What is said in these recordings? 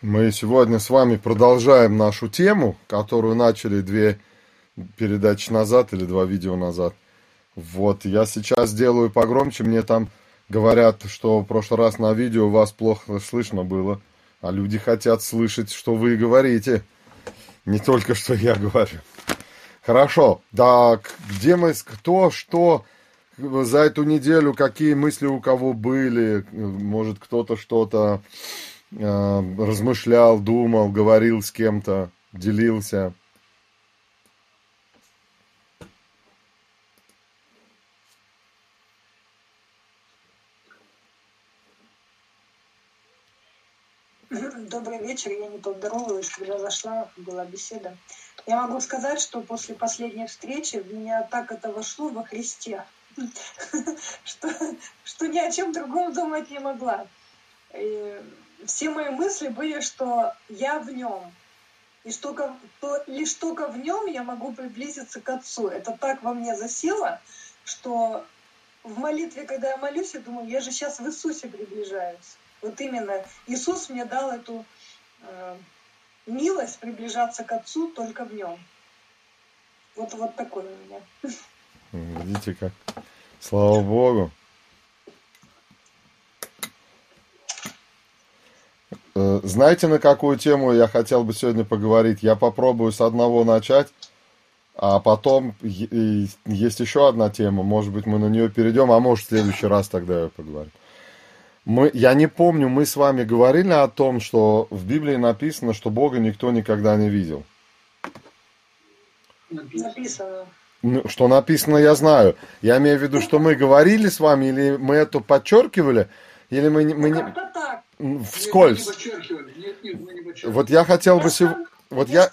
Мы сегодня с вами продолжаем нашу тему, которую начали две передачи назад или два видео назад. Вот, я сейчас делаю погромче, мне там говорят, что в прошлый раз на видео вас плохо слышно было, а люди хотят слышать, что вы говорите, не только что я говорю. Хорошо, так, где мы, кто, что, за эту неделю, какие мысли у кого были, может кто-то что-то размышлял, думал, говорил с кем-то, делился. Добрый вечер, я не поздоровалась, когда зашла, была беседа. Я могу сказать, что после последней встречи в меня так это вошло во Христе, что, что ни о чем другом думать не могла. И все мои мысли были, что я в нем. И что, то, лишь только в нем я могу приблизиться к Отцу. Это так во мне засело, что в молитве, когда я молюсь, я думаю, я же сейчас в Иисусе приближаюсь. Вот именно Иисус мне дал эту э, милость приближаться к Отцу только в нем. Вот, вот такой у меня. Видите как? Слава Богу. Знаете, на какую тему я хотел бы сегодня поговорить? Я попробую с одного начать, а потом есть еще одна тема. Может быть, мы на нее перейдем, а может, в следующий раз тогда я поговорим. Мы, я не помню, мы с вами говорили о том, что в Библии написано, что Бога никто никогда не видел. Написано. Ну, что написано, я знаю. Я имею в виду, что мы говорили с вами, или мы это подчеркивали, или мы, мы не... так. Вскользь. Нет, нет, мы не вот я хотел бы сегодня... Вот я...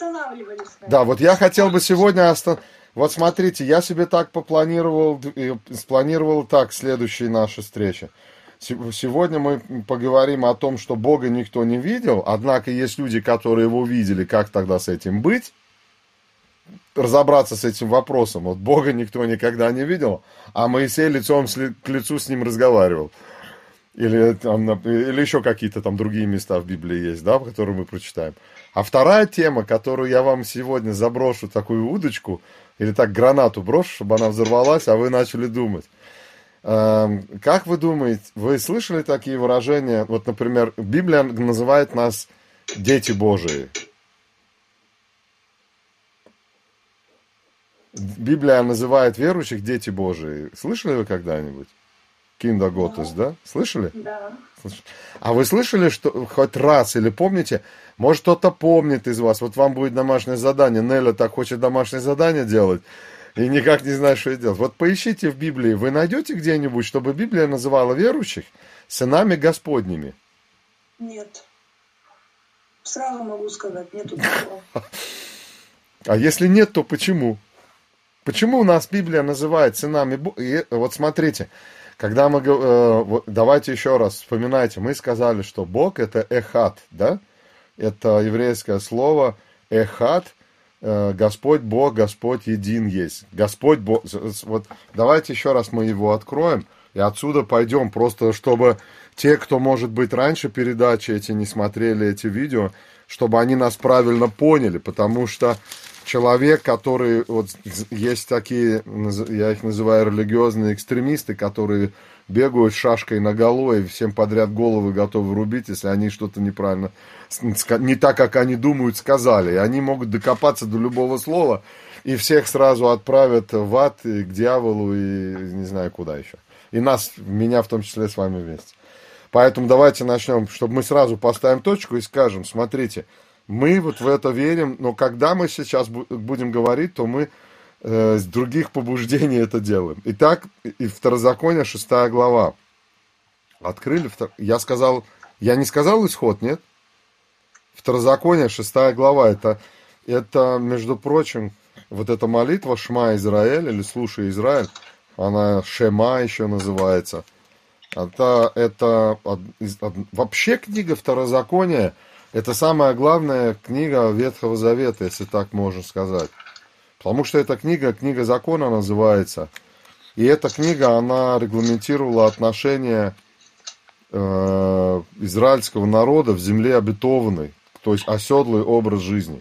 Да, вот я хотел бы сегодня остан... Вот смотрите, я себе так попланировал, спланировал так следующие наши встречи. Сегодня мы поговорим о том, что Бога никто не видел, однако есть люди, которые его видели, как тогда с этим быть разобраться с этим вопросом. Вот Бога никто никогда не видел, а Моисей лицом к лицу с ним разговаривал. Или, там, или еще какие-то там другие места в Библии есть, да, которые мы прочитаем. А вторая тема, которую я вам сегодня заброшу, такую удочку, или так гранату брошу, чтобы она взорвалась, а вы начали думать. Эм, как вы думаете, вы слышали такие выражения? Вот, например, Библия называет нас дети Божии. Библия называет верующих дети Божии. Слышали вы когда-нибудь? Кинда Готес, да. да? Слышали? Да. А вы слышали, что хоть раз или помните, может кто-то помнит из вас, вот вам будет домашнее задание, Неля так хочет домашнее задание делать, и никак не знает, что делать. Вот поищите в Библии, вы найдете где-нибудь, чтобы Библия называла верующих сынами Господними? Нет. Сразу могу сказать, нету такого. А если нет, то почему? Почему у нас Библия называет сынами Бога? Вот смотрите, когда мы... Э, давайте еще раз вспоминайте. Мы сказали, что Бог это эхат, да? Это еврейское слово эхат. Э, Господь Бог, Господь един есть. Господь Бог... Вот давайте еще раз мы его откроем. И отсюда пойдем, просто чтобы те, кто, может быть, раньше передачи эти не смотрели, эти видео, чтобы они нас правильно поняли, потому что человек, который, вот есть такие, я их называю религиозные экстремисты, которые бегают шашкой на голову и всем подряд головы готовы рубить, если они что-то неправильно, не так, как они думают, сказали. И они могут докопаться до любого слова и всех сразу отправят в ад, и к дьяволу, и не знаю куда еще. И нас, меня в том числе с вами вместе. Поэтому давайте начнем, чтобы мы сразу поставим точку и скажем, смотрите, мы вот в это верим, но когда мы сейчас будем говорить, то мы э, с других побуждений это делаем. Итак, и Второзаконие, шестая глава. Открыли, я сказал, я не сказал исход, нет? Второзаконие, шестая глава, это, это, между прочим, вот эта молитва Шма Израиль, или Слушай Израиль, она Шема еще называется. Это, это вообще книга Второзакония – это самая главная книга Ветхого Завета, если так можно сказать. Потому что эта книга, книга закона называется. И эта книга, она регламентировала отношения э, израильского народа в земле обетованной, то есть оседлый образ жизни.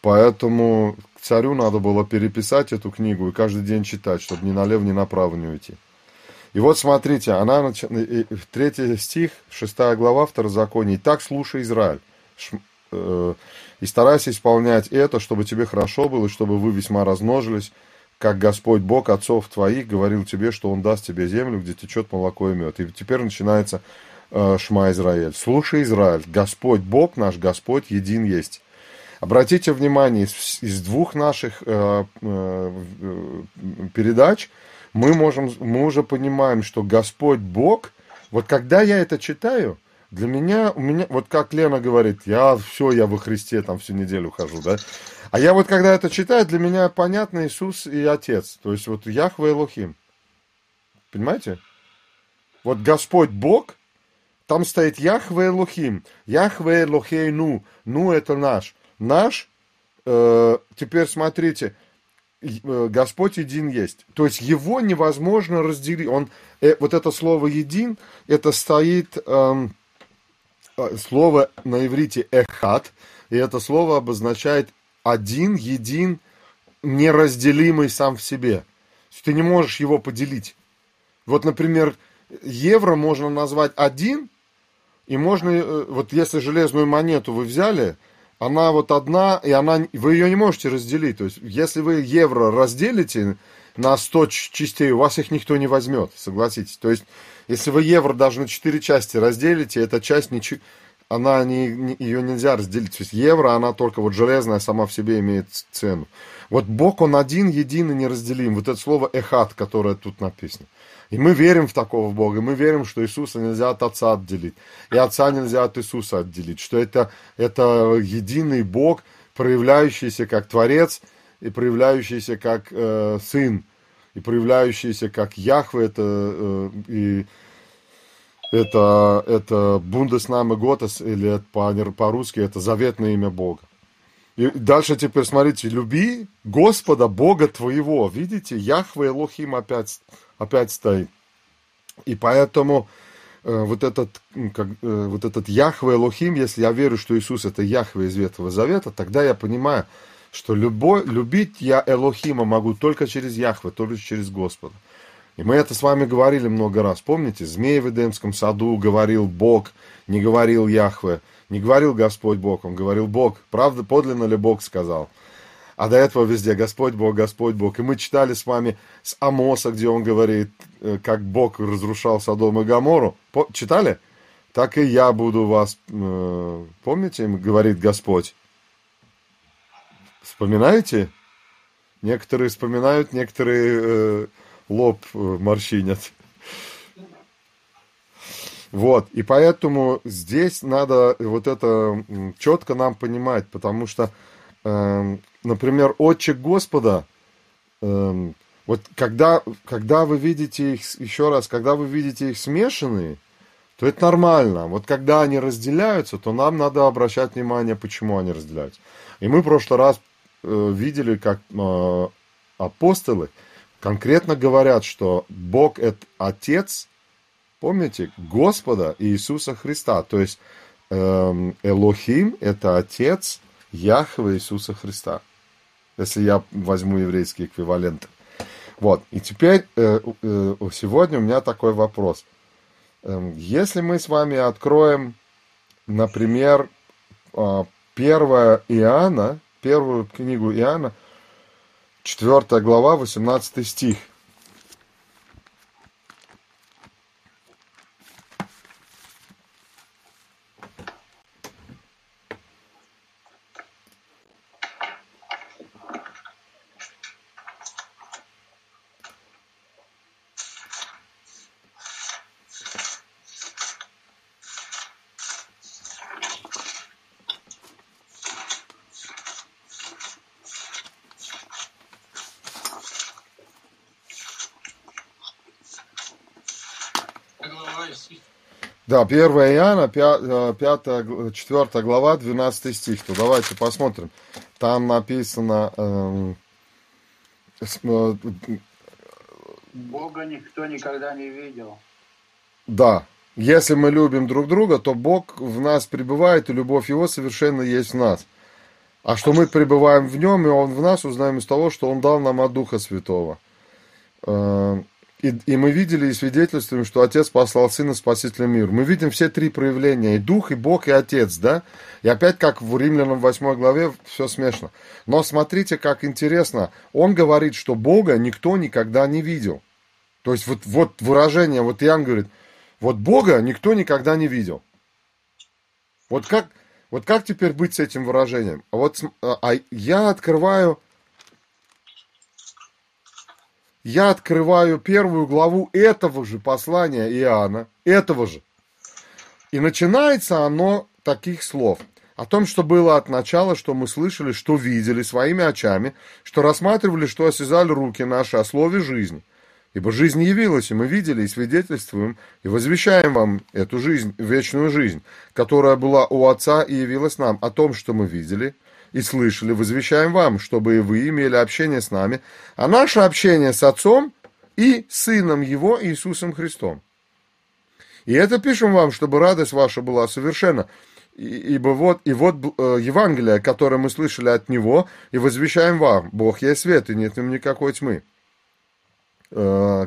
Поэтому царю надо было переписать эту книгу и каждый день читать, чтобы ни налево, ни направо не уйти. И вот смотрите, она, нач... третий стих, шестая глава Второзакония. «Итак, слушай, Израиль, э, и старайся исполнять это, чтобы тебе хорошо было, и чтобы вы весьма размножились, как Господь Бог отцов твоих говорил тебе, что Он даст тебе землю, где течет молоко и мед». И теперь начинается э, Шма Израиль. «Слушай, Израиль, Господь Бог наш, Господь един есть». Обратите внимание, из, из двух наших э, э, передач мы, можем, мы уже понимаем, что Господь Бог, вот когда я это читаю, для меня, у меня, вот как Лена говорит, я все, я во Христе там всю неделю хожу, да, а я вот когда это читаю, для меня понятно Иисус и Отец, то есть вот Яхве Элохим, понимаете? Вот Господь Бог, там стоит Яхве Элохим, Яхве Элохейну, ну это наш. Наш, э, теперь смотрите, Господь един есть. То есть его невозможно разделить. Он, э, вот это слово един, это стоит эм, э, слово на иврите эхат, и это слово обозначает один, един, неразделимый сам в себе. Ты не можешь его поделить. Вот, например, евро можно назвать один, и можно, э, вот если железную монету вы взяли, она вот одна, и она, вы ее не можете разделить. То есть, если вы евро разделите на 100 частей, у вас их никто не возьмет, согласитесь. То есть, если вы евро даже на 4 части разделите, эта часть ничего, она не, не, ее нельзя разделить. То есть евро, она только вот железная сама в себе имеет цену. Вот Бог, Он один, един и неразделим. Вот это слово эхат, которое тут написано. И мы верим в такого Бога, мы верим, что Иисуса нельзя от Отца отделить, и Отца нельзя от Иисуса отделить, что это, это единый Бог, проявляющийся как Творец, и проявляющийся как э, Сын, и проявляющийся как Яхве, это, э, и это, это Бундеснаме Готес, или по-русски это заветное имя Бога. И дальше теперь смотрите, люби Господа, Бога твоего. Видите, Яхве Элохим опять опять стоит. И поэтому э, вот этот, как, э, вот этот Яхве Элохим, если я верю, что Иисус это Яхве из Ветхого Завета, тогда я понимаю, что любой, любить я Элохима могу только через Яхве, только через Господа. И мы это с вами говорили много раз. Помните, змей в Эдемском саду говорил Бог, не говорил Яхве, не говорил Господь Бог, он говорил Бог. Правда, подлинно ли Бог сказал? А до этого везде Господь Бог, Господь Бог. И мы читали с вами с Амоса, где он говорит, э, как Бог разрушал Содом и Гамору. Читали? Так и я буду вас, э, помните, говорит Господь. Вспоминаете? Некоторые вспоминают, некоторые э, лоб морщинят. Вот, и поэтому здесь надо вот это четко нам понимать, потому что например, отче Господа, эм, вот когда, когда вы видите их, еще раз, когда вы видите их смешанные, то это нормально. Вот когда они разделяются, то нам надо обращать внимание, почему они разделяются. И мы в прошлый раз э, видели, как э, апостолы конкретно говорят, что Бог это Отец, помните, Господа Иисуса Христа. То есть э, Элохим это Отец Яхве Иисуса Христа если я возьму еврейский эквивалент. Вот, и теперь э, э, сегодня у меня такой вопрос. Э, если мы с вами откроем, например, э, 1 Иоанна, первую книгу Иоанна, 4 глава, 18 стих. Да, 1 Иоанна, 5, 5, 4 глава, 12 стих. То давайте посмотрим. Там написано... Эм, Бога никто никогда не видел. Да, Если мы любим друг друга, то Бог в нас пребывает, и любовь Его совершенно есть в нас. А что мы пребываем в Нем, и Он в нас, узнаем из того, что Он дал нам от Духа Святого. Э, и, и мы видели и свидетельствуем, что Отец послал Сына Спасителя мир. Мы видим все три проявления, и Дух, и Бог, и Отец, да? И опять, как в Римлянам 8 главе, все смешно. Но смотрите, как интересно. Он говорит, что Бога никто никогда не видел. То есть вот, вот выражение, вот Иоанн говорит, вот Бога никто никогда не видел. Вот как, вот как теперь быть с этим выражением? А вот а я открываю я открываю первую главу этого же послания Иоанна, этого же. И начинается оно таких слов. О том, что было от начала, что мы слышали, что видели своими очами, что рассматривали, что осязали руки наши о слове жизни. Ибо жизнь явилась, и мы видели, и свидетельствуем, и возвещаем вам эту жизнь, вечную жизнь, которая была у Отца и явилась нам, о том, что мы видели – и слышали, возвещаем вам, чтобы и вы имели общение с нами, а наше общение с Отцом и Сыном Его Иисусом Христом. И это пишем вам, чтобы радость ваша была совершенна. Ибо вот, и вот э, Евангелие, которое мы слышали от Него, и возвещаем вам, Бог есть свет, и нет нем никакой тьмы. Э,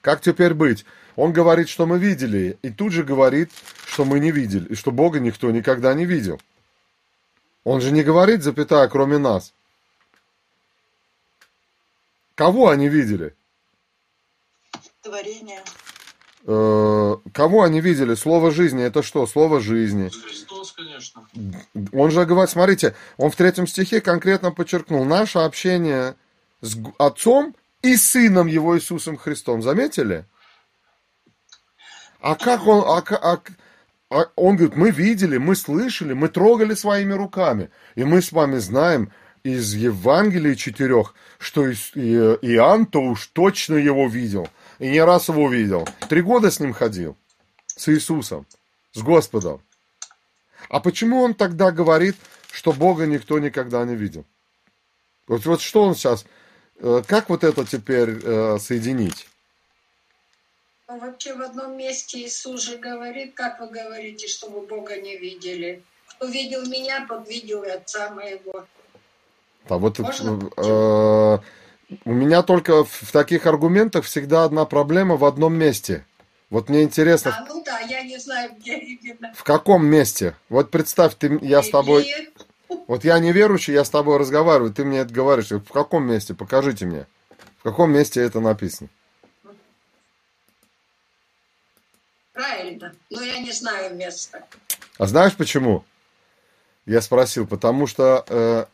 как теперь быть? Он говорит, что мы видели, и тут же говорит, что мы не видели, и что Бога никто никогда не видел. Он же не говорит, запятая, кроме нас. Кого они видели? Творение. Э, кого они видели? Слово жизни. Это что? Слово жизни. Христос, конечно. Он же говорит, смотрите, он в третьем стихе конкретно подчеркнул наше общение с Отцом и Сыном Его Иисусом Христом. Заметили? А как он, а, а, а он говорит, мы видели, мы слышали, мы трогали своими руками. И мы с вами знаем из Евангелия четырех, что Иоанн-то уж точно его видел. И не раз его видел. Три года с ним ходил. С Иисусом. С Господом. А почему он тогда говорит, что Бога никто никогда не видел? Вот, вот что он сейчас... Э, как вот это теперь э, соединить? Вообще в одном месте Иисус же говорит, как вы говорите, что вы Бога не видели. Кто видел меня, тот видел и Отца моего. А вот э, у меня только в таких аргументах всегда одна проблема в одном месте. Вот мне интересно. А, ну да, я не знаю, где именно. В каком месте? Вот представь, ты, я с тобой... Вот я неверующий, я с тобой разговариваю, ты мне это говоришь. В каком месте? Покажите мне. В каком месте это написано? Правильно, но я не знаю места. А знаешь почему? Я спросил, потому что э,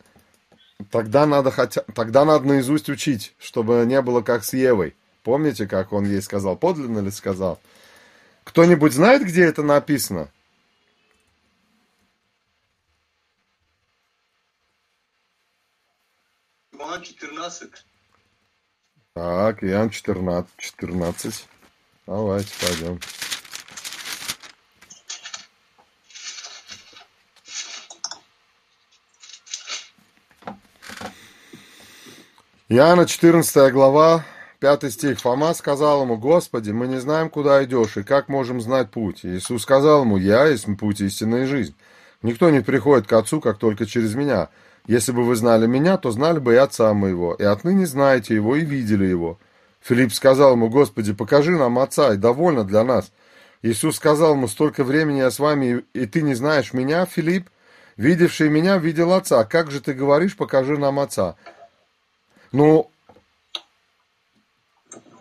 тогда надо хотя, тогда надо наизусть учить, чтобы не было как с Евой. Помните, как он ей сказал? Подлинно ли сказал? Кто-нибудь знает, где это написано? Иоанн 14. Так, Иоанн 14. 14. Давайте пойдем. Иоанна 14 глава, 5 стих. Фома сказал ему, Господи, мы не знаем, куда идешь, и как можем знать путь. Иисус сказал ему, Я есть путь, истинная жизнь. Никто не приходит к Отцу, как только через меня. Если бы вы знали меня, то знали бы и Отца моего, и отныне знаете его и видели его. Филипп сказал ему, Господи, покажи нам Отца, и довольно для нас. Иисус сказал ему, столько времени я с вами, и ты не знаешь меня, Филипп? Видевший меня, видел Отца. Как же ты говоришь, покажи нам Отца? Ну,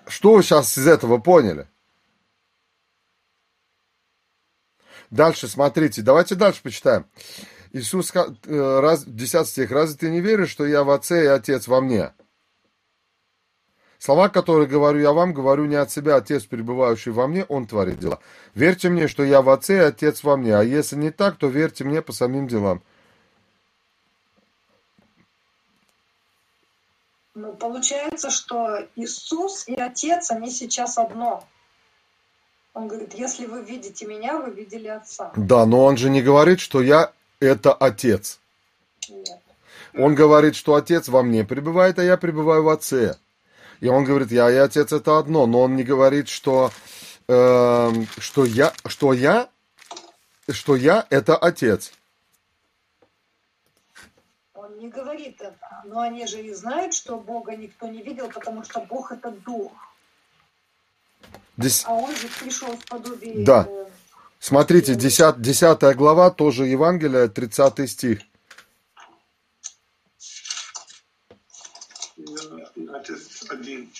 что вы сейчас из этого поняли? Дальше, смотрите, давайте дальше почитаем. Иисус, э, раз, 10 стих, разве ты не веришь, что я в Отце и Отец во мне? Слова, которые говорю я вам, говорю не от себя, Отец, пребывающий во мне, Он творит дела. Верьте мне, что я в Отце и Отец во мне, а если не так, то верьте мне по самим делам. Ну, получается, что Иисус и Отец, они сейчас одно. Он говорит, если вы видите меня, вы видели Отца. Да, но он же не говорит, что я – это Отец. Нет. Он говорит, что Отец во мне пребывает, а я пребываю в Отце. И он говорит, я и Отец – это одно, но он не говорит, что э, что я, что я, что я это отец. Не говорит это. Но они же и знают, что Бога никто не видел, потому что Бог это дух. Здесь... А он же пришел в подобие... Да. э, Смотрите, 10, 10 глава, тоже Евангелие, 30 стих. Я отец один.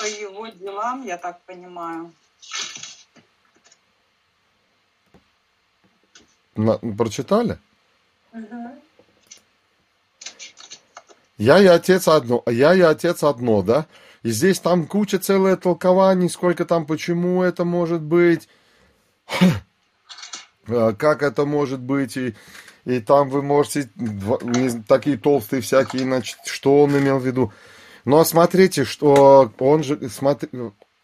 По его делам, я так понимаю. На- прочитали? Я и отец одно, я и отец одно, да? И здесь там куча целое толкований, сколько там, почему это может быть, э, как это может быть, и, и там вы можете два- не- такие толстые всякие, значит, что он имел в виду. Но смотрите, что он же, смотри,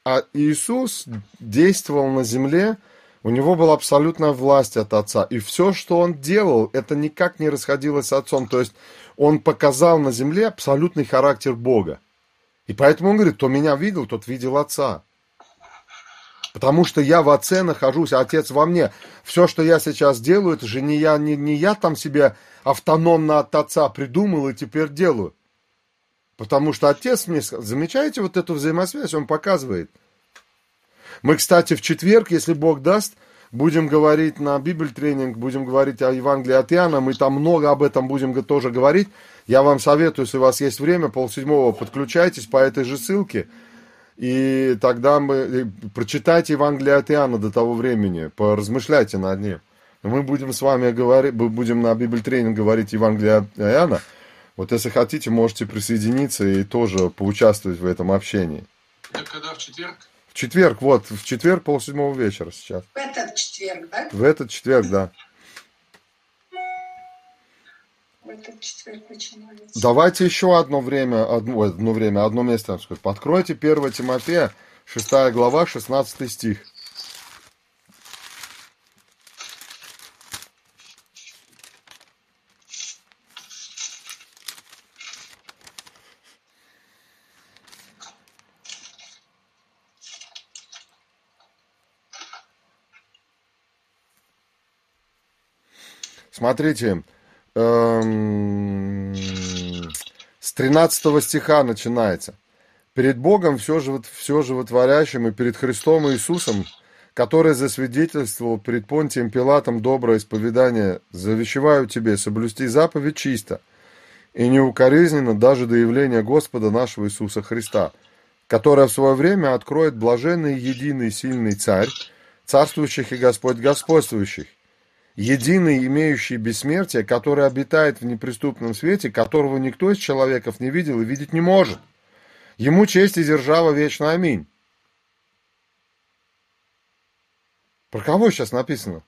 а Иисус действовал на земле, у него была абсолютная власть от Отца. И все, что он делал, это никак не расходилось с Отцом. То есть он показал на земле абсолютный характер Бога. И поэтому он говорит, кто меня видел, тот видел Отца. Потому что я в Отце нахожусь, а Отец во мне. Все, что я сейчас делаю, это же не я, не, не я там себе автономно от Отца придумал и теперь делаю. Потому что Отец мне замечаете вот эту взаимосвязь, он показывает. Мы, кстати, в четверг, если Бог даст, будем говорить на Библь тренинг, будем говорить о Евангелии от Иоанна, мы там много об этом будем тоже говорить. Я вам советую, если у вас есть время, полседьмого подключайтесь по этой же ссылке, и тогда мы э, прочитайте Евангелие от Иоанна до того времени, поразмышляйте над ним. Мы будем с вами говорить, будем на Библь тренинг говорить Евангелие от Иоанна. Вот если хотите, можете присоединиться и тоже поучаствовать в этом общении. Это когда в четверг? В четверг, вот, в четверг полседьмого вечера сейчас. В этот четверг, да? В этот четверг, да. В этот четверг начинается. Давайте еще одно время, одно, одно время, одно место, так сказать. Откройте 1 Тимофея, 6 глава, 16 стих. Смотрите, эм, с 13 стиха начинается. Перед Богом все, живот, все животворящим и перед Христом Иисусом, который засвидетельствовал перед Понтием Пилатом доброе исповедание, завещеваю тебе соблюсти заповедь чисто и неукоризненно даже до явления Господа нашего Иисуса Христа, которое в свое время откроет блаженный единый сильный царь, царствующих и Господь господствующих, единый, имеющий бессмертие, который обитает в неприступном свете, которого никто из человеков не видел и видеть не может. Ему честь и держава вечно. Аминь. Про кого сейчас написано?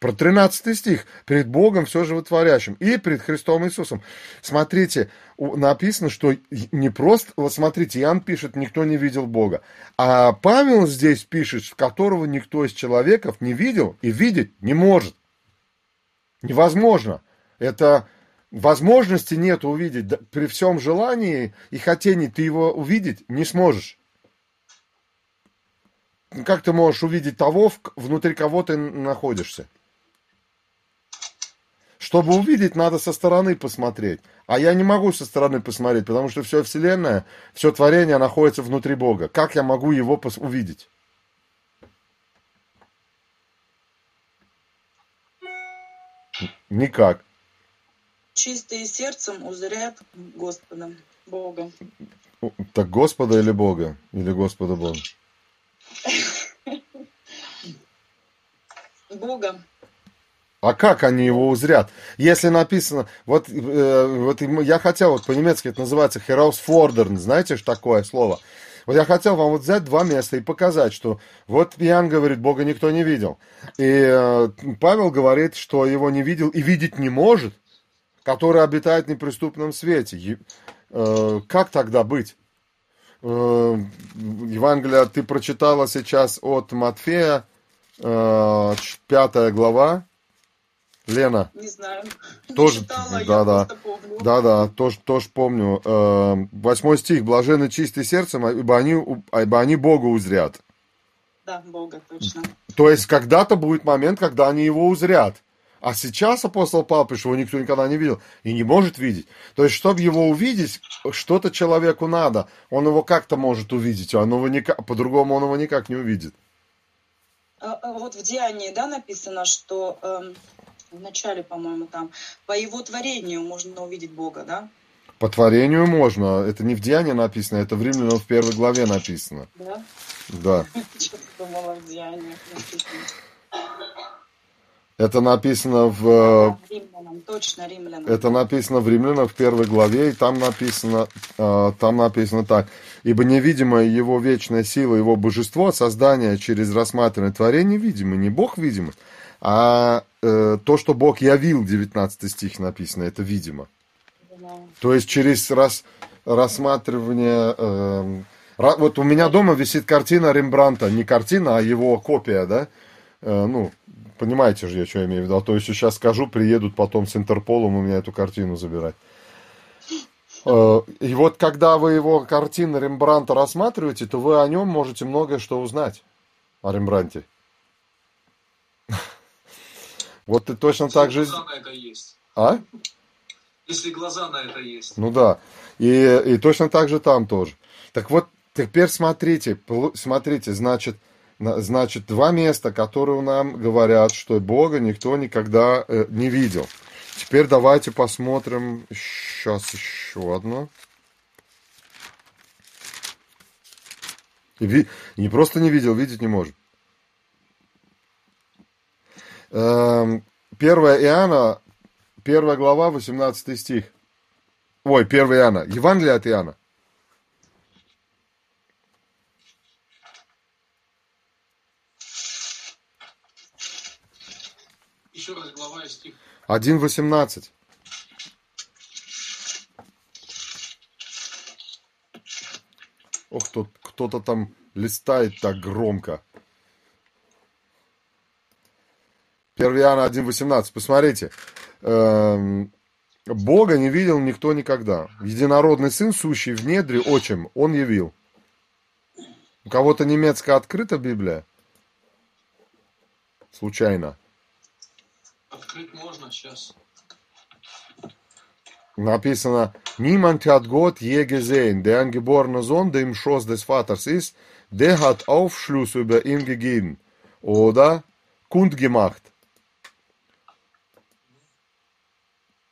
Про 13 стих. Перед Богом все животворящим. И перед Христом Иисусом. Смотрите, написано, что не просто... Вот смотрите, Иоанн пишет, никто не видел Бога. А Павел здесь пишет, которого никто из человеков не видел и видеть не может. Невозможно. Это возможности нет увидеть. При всем желании и хотении ты его увидеть не сможешь. Как ты можешь увидеть того, внутри кого ты находишься? Чтобы увидеть, надо со стороны посмотреть. А я не могу со стороны посмотреть, потому что все Вселенная, все творение находится внутри Бога. Как я могу его пос- увидеть? Никак. Чистые сердцем узрят Господа, Бога. Так Господа или Бога? Или Господа Бога? Бога. А как они его узрят? Если написано, вот, э, вот я хотел, вот по-немецки это называется Herausfordern, знаете, что такое слово? Вот я хотел вам вот взять два места и показать, что вот Иоанн говорит, Бога никто не видел. И э, Павел говорит, что его не видел и видеть не может, который обитает в неприступном свете. Е- э, как тогда быть? Э, Евангелие ты прочитала сейчас от Матфея, э, ч- пятая глава, Лена? Не знаю. Тоже- читала, да, да. помню. Да-да, тоже, тоже помню. Э, Восьмой стих. Блажены чистые сердцем, ибо они, ибо они Бога узрят. Да, Бога, точно. То есть когда-то будет момент, когда они его узрят. А сейчас апостол Павел пишет, его никто никогда не видел и не может видеть. То есть, чтобы его увидеть, что-то человеку надо. Он его как-то может увидеть, он его никак, по-другому он его никак не увидит. А, а вот в Деянии, да, написано, что эм, в начале, по-моему, там, по его творению можно увидеть Бога, да? По творению можно. Это не в Деянии написано, это в Римлянам в первой главе написано. Да? Да. Думала в Деяниях написано. Это написано в... Да, римлянам, точно римлянам. Это написано в Римлянам в первой главе, и там написано, э, там написано так. «Ибо невидимая его вечная сила, его божество, создание через рассматривание творения видимо, не Бог видимый, а э, то, что Бог явил, 19 стих написано, это видимо. То есть через рас, рассматривание... ра- вот у меня дома висит картина Рембранта, не картина, а его копия, да? Э, ну, понимаете же, я что имею в виду. А то еще сейчас скажу, приедут потом с Интерполом у меня эту картину забирать. Э, И вот когда вы его картины Рембранта рассматриваете, то вы о нем можете многое что узнать. О Рембранте. Вот ты точно так же... Если глаза на это есть. А? Если глаза на это есть. Ну да. И, и точно так же там тоже. Так вот, теперь смотрите, смотрите, значит, на- значит, два места, которые нам говорят, что Бога никто никогда э, не видел. Теперь давайте посмотрим сейчас еще одно. И ви- не просто не видел, видеть не может. Эм, 1 Иоанна, 1 глава, 18 стих. Ой, 1 Иоанна. Евангелие от Иоанна. Еще раз глава и стих. 1.18. Ох, тут кто-то там листает так громко. 1 Иоанна 1.18. Посмотрите. Эм, Бога не видел никто никогда. Единородный сын, сущий в недре, отчим, он явил. У кого-то немецкая открыта Библия? Случайно. Открыть можно сейчас. Написано, niemand hat Gott je gesehen, der eingeborene Sohn, der im Schoß des Vaters ist, der hat Aufschluss über ihn gegeben oder kundgemacht.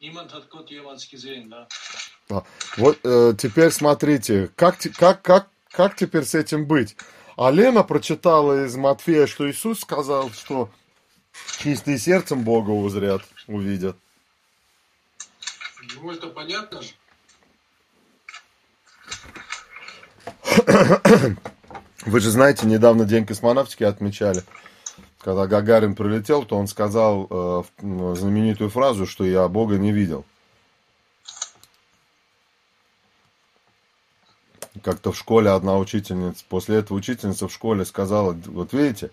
Niemand hat Gott jemals gesehen, да? А, Вот э, теперь смотрите, как, как, как, как теперь с этим быть? А Лена прочитала из Матфея, что Иисус сказал, что чистые сердцем Бога узрят, увидят. Ну, это понятно же. Вы же знаете, недавно День космонавтики отмечали. Когда Гагарин прилетел, то он сказал э, знаменитую фразу, что я Бога не видел. Как-то в школе одна учительница, после этого учительница в школе сказала, вот видите,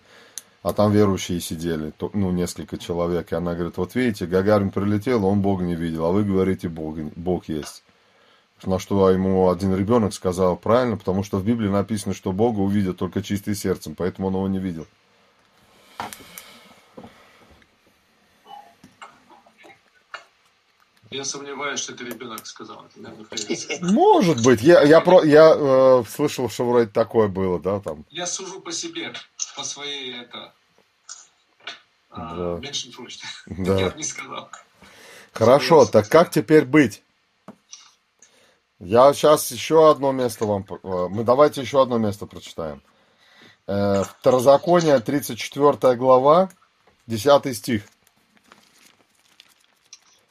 а там верующие сидели, то- ну, несколько человек, и она говорит, вот видите, Гагарин прилетел, он Бога не видел, а вы говорите, Бог, Бог есть. На что ему один ребенок сказал, правильно, потому что в Библии написано, что Бога увидят только чистым сердцем, поэтому он его не видел. Я сомневаюсь, что это ребенок сказал. Это, наверное. Может быть, я, я, про, я э, слышал, что вроде такое было, да, там. Я сужу по себе, по своей это... Да. А, Меньшинфурcht. Да. Я бы не сказал. Хорошо, так как теперь быть? Я сейчас еще одно место вам... э, Мы давайте еще одно место прочитаем. Э, Второзаконие, 34 глава, 10 стих.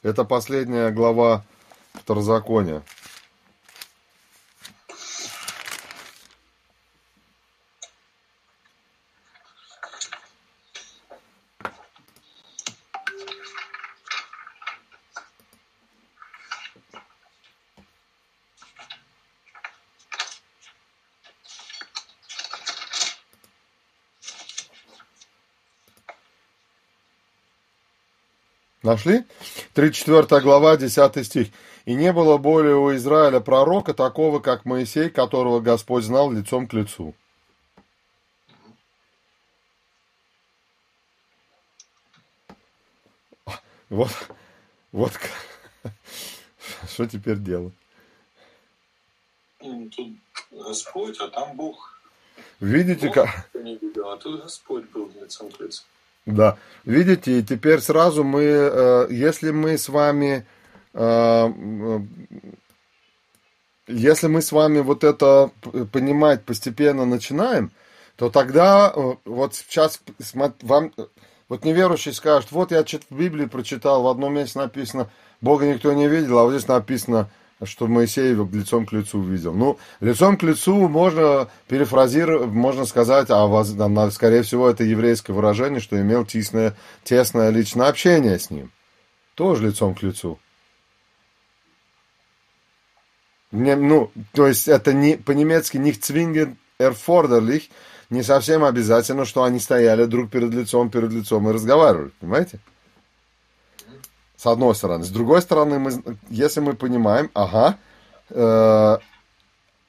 Это последняя глава Второзакония. Нашли? 34 глава, 10 стих. «И не было более у Израиля пророка такого, как Моисей, которого Господь знал лицом к лицу». Вот, вот что теперь делать? Тут Господь, а там Бог. Видите, как... Не видел, а тут Господь был лицом к лицу. Да, видите, теперь сразу мы, э, если мы с вами, э, если мы с вами вот это понимать постепенно начинаем, то тогда э, вот сейчас вам, вот неверующий скажет, вот я в Библии прочитал, в одном месте написано, Бога никто не видел, а вот здесь написано, что Моисей лицом к лицу видел. Ну, лицом к лицу можно перефразировать, можно сказать, а скорее всего это еврейское выражение, что имел тесное, тесное личное общение с ним. Тоже лицом к лицу. Не, ну, то есть это не, по-немецки nicht zwingend erforderlich, не совсем обязательно, что они стояли друг перед лицом, перед лицом и разговаривали, понимаете? С одной стороны. С другой стороны, мы, если мы понимаем, ага, э,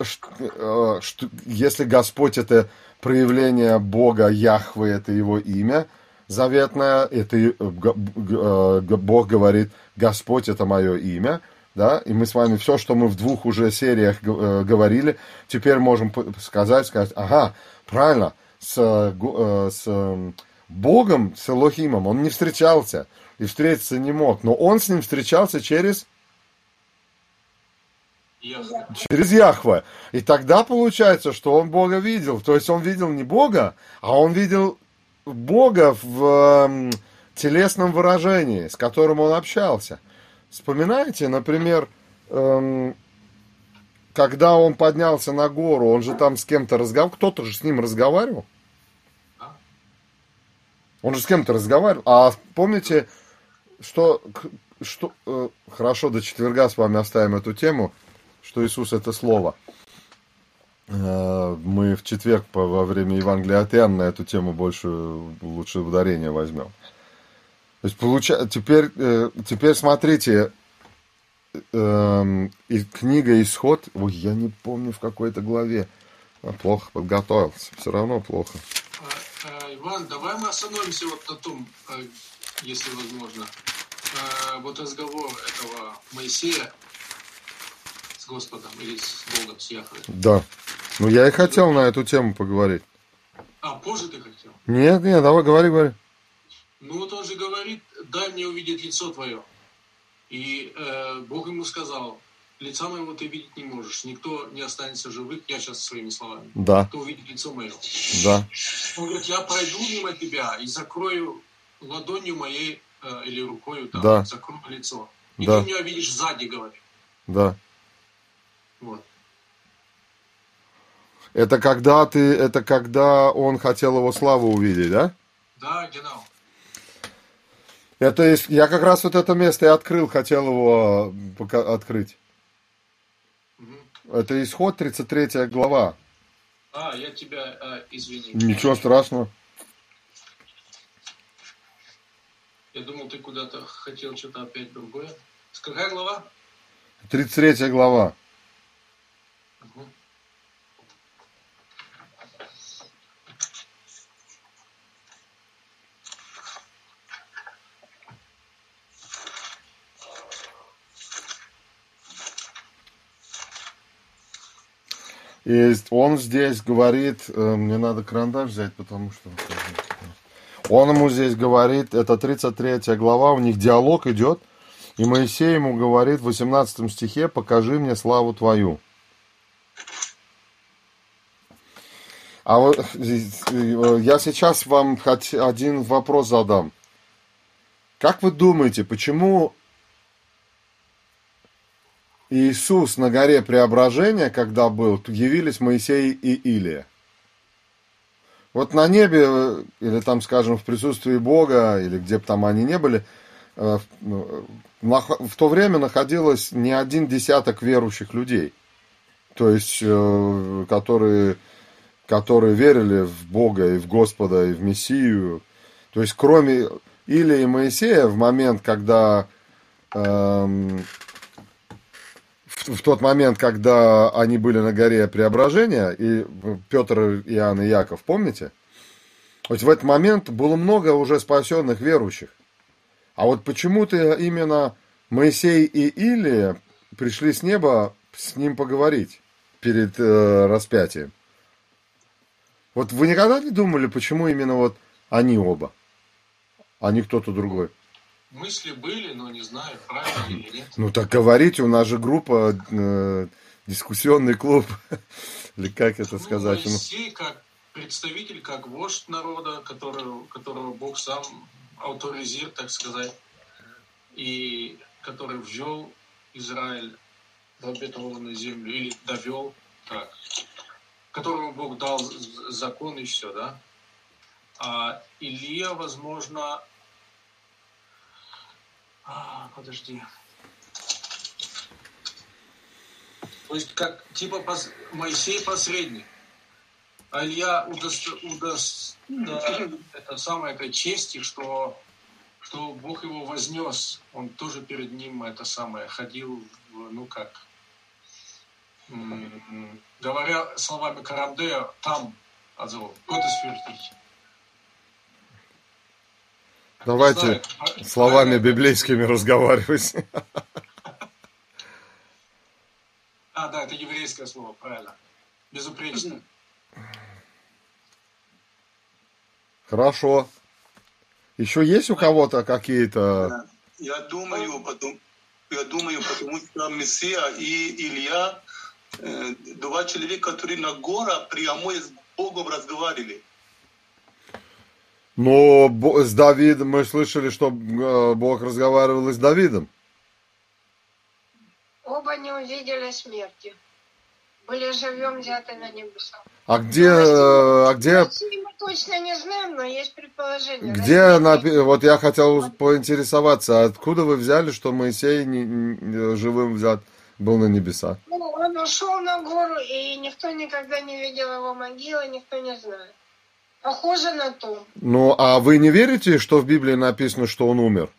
что, э, что, если Господь это проявление Бога, Яхвы, это его имя заветное, это э, э, Бог говорит, Господь это мое имя, да, и мы с вами все, что мы в двух уже сериях э, говорили, теперь можем сказать, сказать, ага, правильно, с, с Богом, с Элохимом он не встречался, и встретиться не мог. Но он с ним встречался через... Яхве. Через Яхве. И тогда получается, что он Бога видел. То есть он видел не Бога, а он видел Бога в э, телесном выражении, с которым он общался. Вспоминаете, например, э, когда он поднялся на гору, он же там с кем-то разговаривал, кто-то же с ним разговаривал. Он же с кем-то разговаривал. А помните, что, что э, хорошо, до четверга с вами оставим эту тему, что Иисус это Слово. Э, мы в четверг по, во время Евангелия от Иоанна на эту тему больше, лучше ударение возьмем. То есть, получа... теперь, э, теперь смотрите, э, и книга Исход, ой, я не помню в какой-то главе, а, плохо подготовился, все равно плохо. А, а, Иван, давай мы остановимся вот на том, если возможно. Э, вот разговор этого Моисея с Господом или с Богом, с Яхвой. Да. Ну, я и хотел на эту тему поговорить. А, позже ты хотел? Нет, нет, давай, говори, говори. Ну, вот он же говорит, дай мне увидеть лицо твое. И э, Бог ему сказал, лица моего ты видеть не можешь, никто не останется живых, я сейчас своими словами. Да. Кто увидит лицо мое. Да. Он говорит, я пройду мимо тебя и закрою ладонью моей э, или рукой там, да. закрою лицо. И да. ты меня видишь сзади, говорит. Да. Вот. Это когда ты, это когда он хотел его славу увидеть, да? Да, genau. Это есть, я как раз вот это место и открыл, хотел его пока открыть. Угу. Это исход 33 глава. А, я тебя э, извини. Ничего страшного. Я думал, ты куда-то хотел что-то опять другое. Какая глава? 33 глава. Угу. И он здесь говорит, э, мне надо карандаш взять, потому что... Он ему здесь говорит, это 33 глава, у них диалог идет, и Моисей ему говорит в 18 стихе, покажи мне славу твою. А вот я сейчас вам хоть один вопрос задам. Как вы думаете, почему Иисус на горе Преображения, когда был, явились Моисей и Илия? Вот на небе, э, или там, скажем, в присутствии Бога, или где бы там они не были, э, в то время находилось не один десяток верующих людей, то есть, э, которые, которые верили в Бога и в Господа, и в Мессию. То есть, кроме, Или и Моисея в момент, когда эм, в, тот момент, когда они были на горе Преображения, и Петр, Иоанн и Яков, помните? Вот в этот момент было много уже спасенных верующих. А вот почему-то именно Моисей и Илия пришли с неба с ним поговорить перед э, распятием. Вот вы никогда не думали, почему именно вот они оба, а не кто-то другой? Мысли были, но не знаю, правильно или нет. Ну так говорите, у нас же группа, э, дискуссионный клуб, или как это сказать? Ну, Моисей как представитель, как вождь народа, которого, которого Бог сам авторизирует, так сказать, и который ввел Израиль в обетованную землю, или довел, так, которому Бог дал закон и все, да? А Илья, возможно, а, подожди. То есть, как, типа, пос, Моисей посредник. А Илья удост, удост, да, это самое этой чести, что, что Бог его вознес. Он тоже перед ним это самое ходил, ну как, говоря словами Карамдея, там, also Gottesfürchtig. Давайте словами библейскими разговаривать. А, да, это еврейское слово, правильно. Безупречно. Хорошо. Еще есть у кого-то какие-то... Я думаю, потом, я думаю, потому что Мессия и Илья Э, два человека, которые на гора прямо с Богом разговаривали. Но с Давидом мы слышали, что э, Бог разговаривал с Давидом. Оба не увидели смерти. Были живем взяты на небеса. А где, э, а где... Мы точно не знаем, но есть предположение. Где, напи... вот я хотел поинтересоваться, откуда вы взяли, что Моисей не, не, живым взят был на небеса? Ну, он ушел на гору, и никто никогда не видел его могилы, никто не знает. Похоже на то. Ну, а вы не верите, что в Библии написано, что он умер?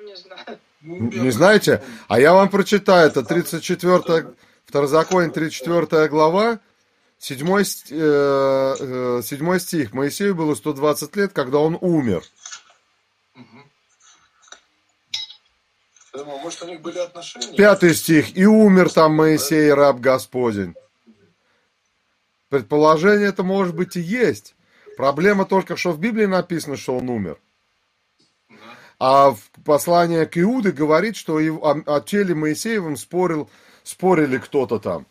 Ну, не знаю. Не знаете? А я вам прочитаю, это 34 Второзаконие, 34 глава, 7, 7 э, стих. Моисею было 120 лет, когда он умер. Может, у них были отношения. Пятый стих. «И умер там Моисей, раб Господень». Предположение это может быть и есть. Проблема только, что в Библии написано, что он умер. А в послании к Иуде говорит, что о, о теле Моисеевым спорил, спорили кто-то там.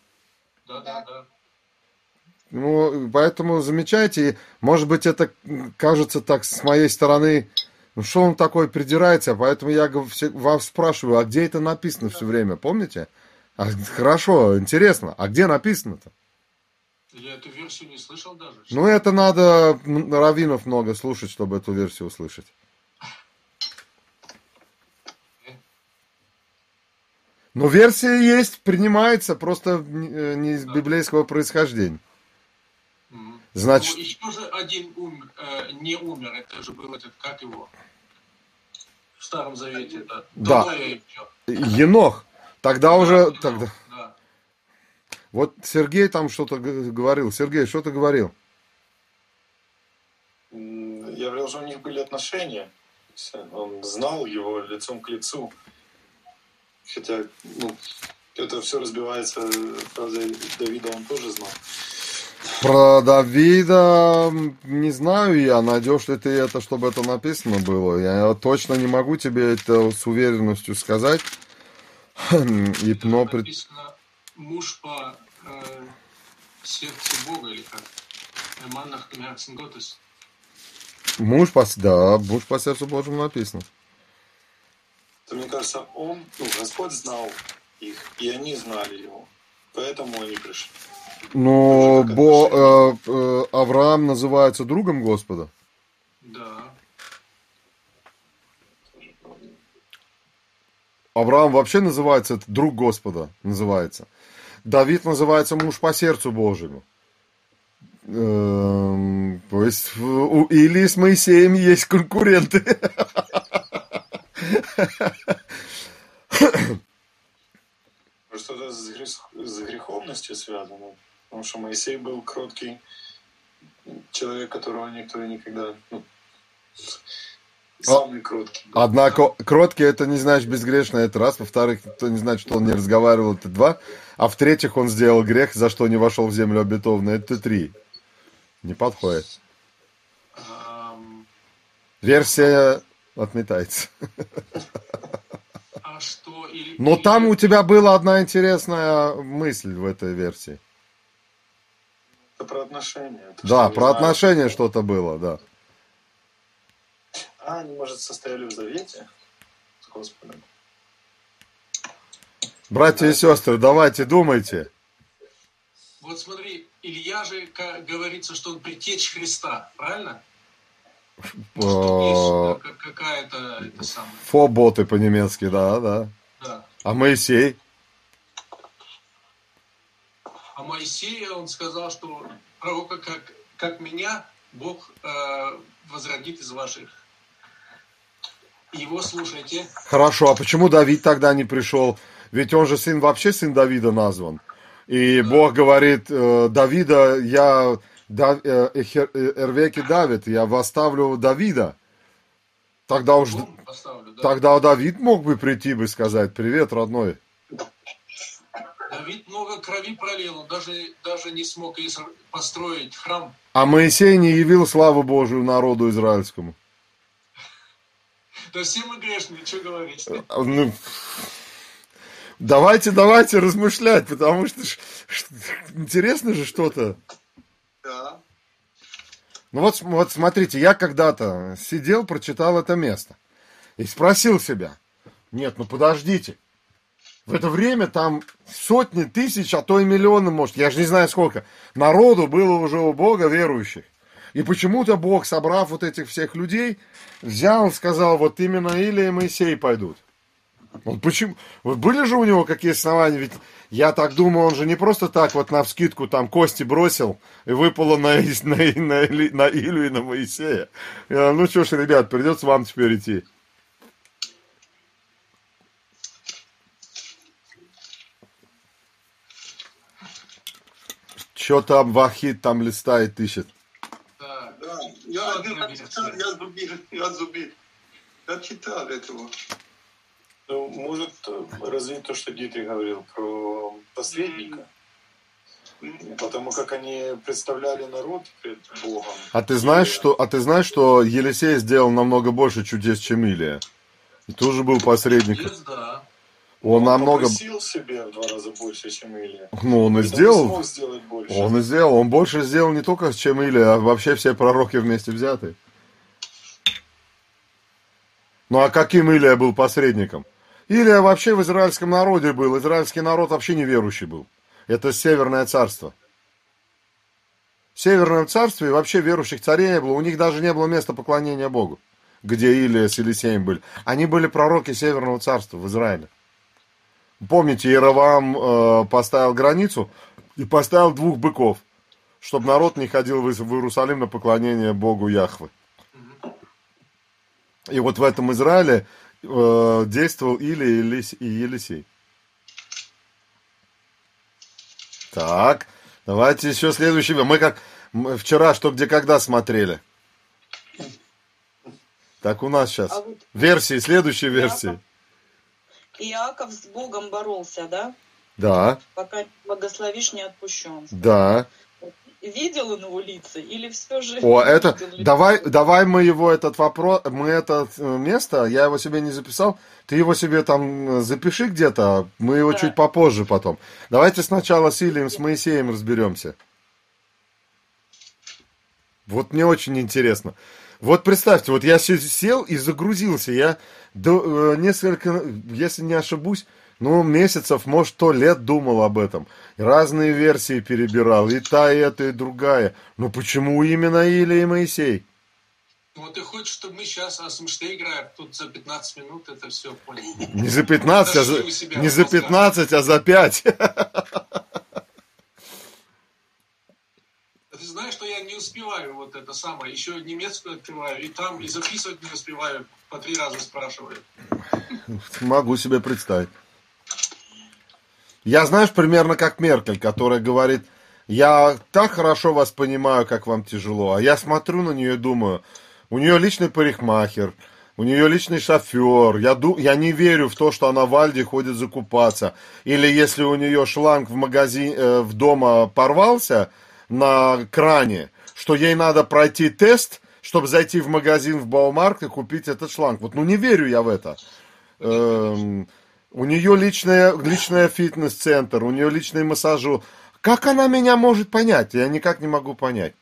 Да, да, да. Ну, поэтому замечайте, может быть, это кажется так с моей стороны ну что он такой придирается? Поэтому я вас спрашиваю, а где это написано все время, помните? А, хорошо, интересно, а где написано-то? Я эту версию не слышал даже. Ну, это надо раввинов много слушать, чтобы эту версию услышать. Но версия есть, принимается, просто не из библейского происхождения. Значит... Ну, еще же один умер, э, не умер, это же был этот, как его, в Старом Завете, это да. Енох. Тогда да, уже... Тогда... Вот Сергей там что-то говорил. Сергей, что ты говорил? Я говорил, что у них были отношения. Он знал его лицом к лицу. Хотя, ну, это все разбивается, правда, Давида он тоже знал. Про Давида не знаю я, найдешь ли ты это, чтобы это написано было. Я точно не могу тебе это с уверенностью сказать. И, но... Написано муж по э, сердцу Бога или как? Маннах Gottes. Муж по, да, муж по сердцу Божьему написано. То, мне кажется, он, ну, Господь знал их, и они знали его. Поэтому они пришли. Но Бо, э, э, Авраам называется другом Господа? Да. Авраам вообще называется, это друг Господа называется. Давид называется муж по сердцу Божьему. Эм, То есть у Илии с Моисеем есть конкуренты. Это с, грех- с греховностью связано? Потому что Моисей был кроткий человек, которого никто и никогда... Ну, самый кроткий. был. Однако кроткий это не значит безгрешный, это раз. Во-вторых, это не значит, что он не разговаривал, это два. А в-третьих, он сделал грех, за что не вошел в землю обетованную, это три. Не подходит. Версия отметается. а что? Или, Но или- там у тебя была одна интересная мысль в этой версии. Это про отношения. Это Да, что, про отношения что-то было, да. А, они, может, состояли в завете с Господом? Братья и сестры, давайте думайте. Вот смотри, Илья же, как говорится, что он предтечь Христа, правильно? Может, есть как- какая-то это самое. Фоботы по-немецки, да, да. Да. А Моисей? А Моисея он сказал, что пророка, как, как меня, Бог э, возродит из ваших. Его слушайте. Хорошо, а почему Давид тогда не пришел? Ведь он же сын, вообще сын Давида назван. И Бог говорит, э, Давида, я, да, э, Эхер- э, Эрвеки Давид, я восставлю Давида. Тогда уж, поставлю. Да. тогда Давид мог бы прийти бы сказать, привет, родной. Давид много крови пролил, он даже, даже не смог построить храм. А Моисей не явил славу Божию народу израильскому. Да все мы грешные, что говорить? А, ну, давайте, давайте размышлять, потому что ш- интересно же что-то. Да. Ну вот, вот смотрите, я когда-то сидел, прочитал это место и спросил себя, нет, ну подождите, в это время там сотни тысяч, а то и миллионы, может, я же не знаю сколько, народу было уже у Бога верующих. И почему-то Бог, собрав вот этих всех людей, взял сказал, вот именно Илия и Моисей пойдут. Он почему? Вот были же у него какие основания? Ведь я так думаю, он же не просто так вот на вскидку там кости бросил и выпало на, на, на, на Илю и на Моисея. Я, ну что ж, ребят, придется вам теперь идти. Что там Вахид там листает, ищет? Я, зубил, я зубил. Я читал этого. Ну, может, развить то, что Дитрих говорил про посредника. Потому как они представляли народ пред Богом. А ты знаешь, что, а ты знаешь, что Елисей сделал намного больше чудес, чем Илия? И тоже был посредником. Есть, да. Он намного... попросил себе в два раза больше, чем Илья. Ну, он и Поэтому сделал. смог сделать больше. Он и сделал. Он больше сделал не только, чем Илия, а вообще все пророки вместе взятые. Ну, а каким Илия был посредником? Илия вообще в израильском народе был. Израильский народ вообще неверующий был. Это Северное царство. В Северном царстве вообще верующих царей не было. У них даже не было места поклонения Богу, где Илия с Елисеем были. Они были пророки Северного царства в Израиле. Помните, Иеровам э, поставил границу и поставил двух быков, чтобы народ не ходил в Иерусалим на поклонение Богу Яхвы. И вот в этом Израиле э, действовал Илия и Елис- и Елисей. Так, давайте еще следующий. Мы как мы вчера что где когда смотрели. Так у нас сейчас. А вот Версии, следующие версии. Иаков с Богом боролся, да? Да, Пока не благословишь, не отпущен. да. Видел он его лица или все же... О, это, лица? давай, давай мы его этот вопрос, мы это э, место, я его себе не записал, ты его себе там э, запиши где-то, мы его Да. чуть попозже потом. Давайте сначала с Илием, с Моисеем разберемся. Вот мне очень интересно. Вот представьте, вот я се- сел и загрузился, я до- э, несколько, если не ошибусь, ну, месяцев, может, то лет думал об этом. Разные версии перебирал, и та, и эта, и другая. Но почему именно Илия и Моисей? Вот ты хочешь, чтобы мы сейчас Асмште играем, тут за 15 минут это все понял. Не за 15, а за, у себя не за мозга. 15, а за 5. А Ты знаешь, что вот это самое, еще немецкую открываю, и там и записывать не успеваю, по три раза спрашиваю. Могу себе представить. Я, знаешь, примерно как Меркель, которая говорит, я так хорошо вас понимаю, как вам тяжело, а я смотрю на нее и думаю, у нее личный парикмахер, у нее личный шофер, я, ду, я не верю в то, что она в Альде ходит закупаться. Или если у нее шланг в магазин, э, в дома порвался на кране, что ей надо пройти тест, чтобы зайти в магазин в Баумарк и купить этот шланг. Вот, ну не верю я в это. Эм, у нее личная, личная фитнес-центр, у нее личный массажу. Как она меня может понять? Я никак не могу понять.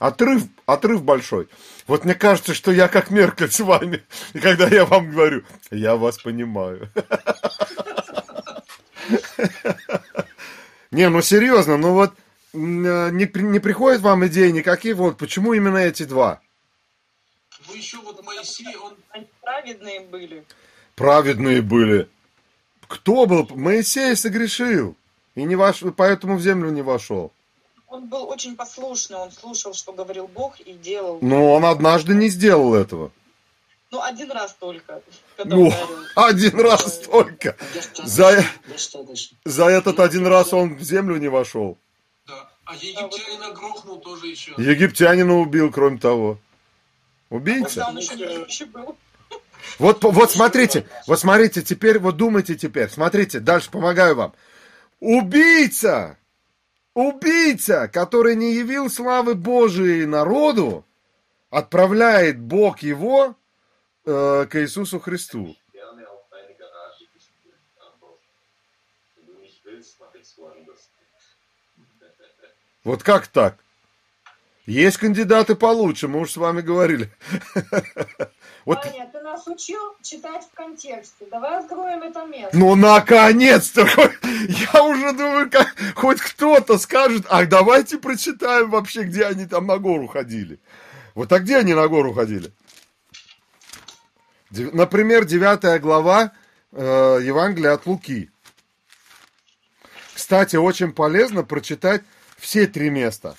Отрыв, отрыв большой. Вот мне кажется, что я как Меркель с вами. И когда я вам говорю, я вас понимаю. Не, ну серьезно, ну вот не, не приходят вам идеи никакие, вот почему именно эти два? Ну еще вот Моисей, он... Они праведные были. Праведные были. Кто был? Моисей согрешил. И не ваш, поэтому в землю не вошел. Он был очень послушный, он слушал, что говорил Бог, и делал. Но он однажды не сделал этого. Ну, один раз только. Когда Ну, один раз только. За, за этот один раз он в землю не вошел. Да. А египтянина грохнул тоже еще. Египтянина убил, кроме того. Убийца. Был. Вот, вот смотрите, вот смотрите, теперь, вот думайте теперь, смотрите, дальше помогаю вам. Убийца, убийца, который не явил славы Божией народу, отправляет Бог его э, к Иисусу Христу. Вот как так? Есть кандидаты получше, мы уж с вами говорили. Вот, Ваня, ты нас учил читать в контексте. Давай откроем это место. ну наконец-то! Я уже думаю, как хоть кто-то скажет, ах, давайте прочитаем вообще, где они там на гору ходили. Вот а где они на гору ходили? Например, 9 глава э, Евангелия от Луки. Кстати, очень полезно прочитать все три места.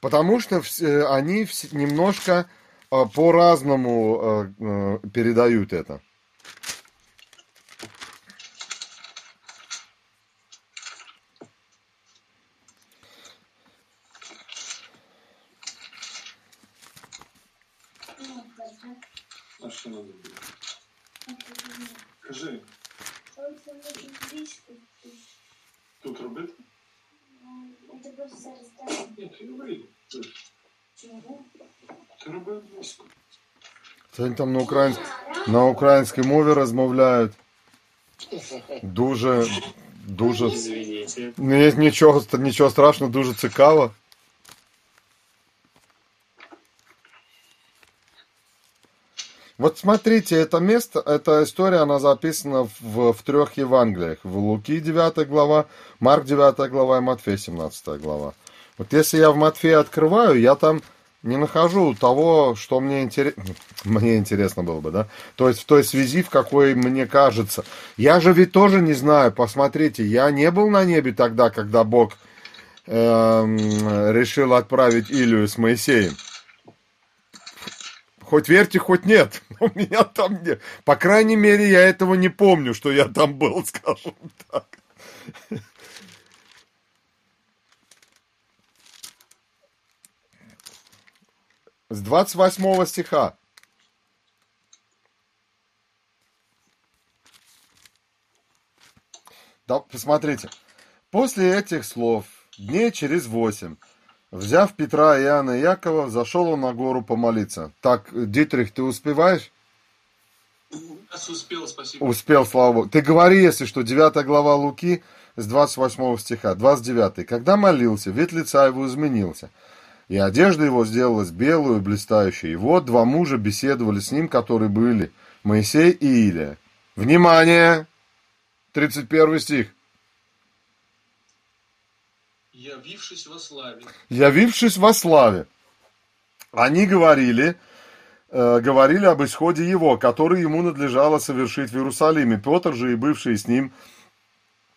Потому что э, они немножко э, по-разному э, передают это. Що надо було? Кажи, тут робити? Ні, ти не вийде. Ти роби мозку. Це вони там на, українсь... на українській мові розмовляють. Дуже, дуже. Ні, нічого, нічого страшного, дуже цікаво. Вот смотрите, это место, эта история, она записана в, в трех Евангелиях. В Луки 9 глава, Марк 9 глава и Матфея 17 глава. Вот если я в Матфея открываю, я там не нахожу того, что мне, интерес... мне интересно было бы, да? То есть в той связи, в какой мне кажется. Я же ведь тоже не знаю, посмотрите, я не был на небе тогда, когда Бог эм, решил отправить Илью с Моисеем. Хоть верьте, хоть нет. У меня там нет. По крайней мере, я этого не помню, что я там был, скажем так. С 28 стиха. Да, посмотрите. После этих слов, дней через восемь, взяв Петра, Иоанна и Якова, зашел он на гору помолиться. Так, Дитрих, ты успеваешь? Успел, спасибо. Успел, слава Богу. Ты говори, если что, 9 глава Луки с 28 стиха, 29. Когда молился, вид лица его изменился, и одежда его сделалась белую и блистающей. И вот два мужа беседовали с ним, которые были Моисей и Илия. Внимание! 31 стих. Явившись во славе. явившись во славе. Они говорили, э, говорили об исходе его, который ему надлежало совершить в Иерусалиме. Петр же и бывшие с ним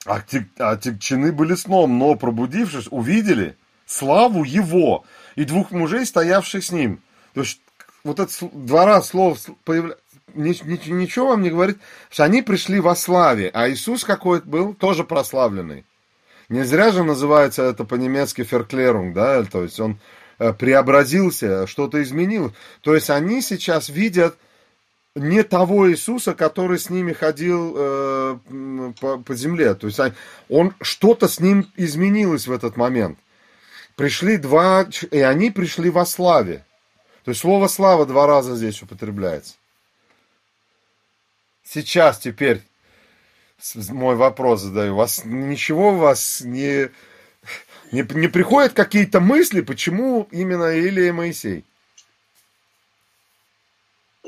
отек- отягчены были сном, но пробудившись, увидели славу его и двух мужей, стоявших с ним. То есть вот это два раза слово появляется. Ничего вам не говорит, что они пришли во славе, а Иисус какой был, тоже прославленный. Не зря же называется это по-немецки ферклерунг, да, то есть он э, преобразился, что-то изменил. То есть они сейчас видят не того Иисуса, который с ними ходил э, по, по земле. То есть он что-то с ним изменилось в этот момент. Пришли два, и они пришли во славе. То есть слово слава два раза здесь употребляется. Сейчас, теперь, мой вопрос задаю. Вас ничего у вас не, не, не приходят какие-то мысли, почему именно Илия и Моисей?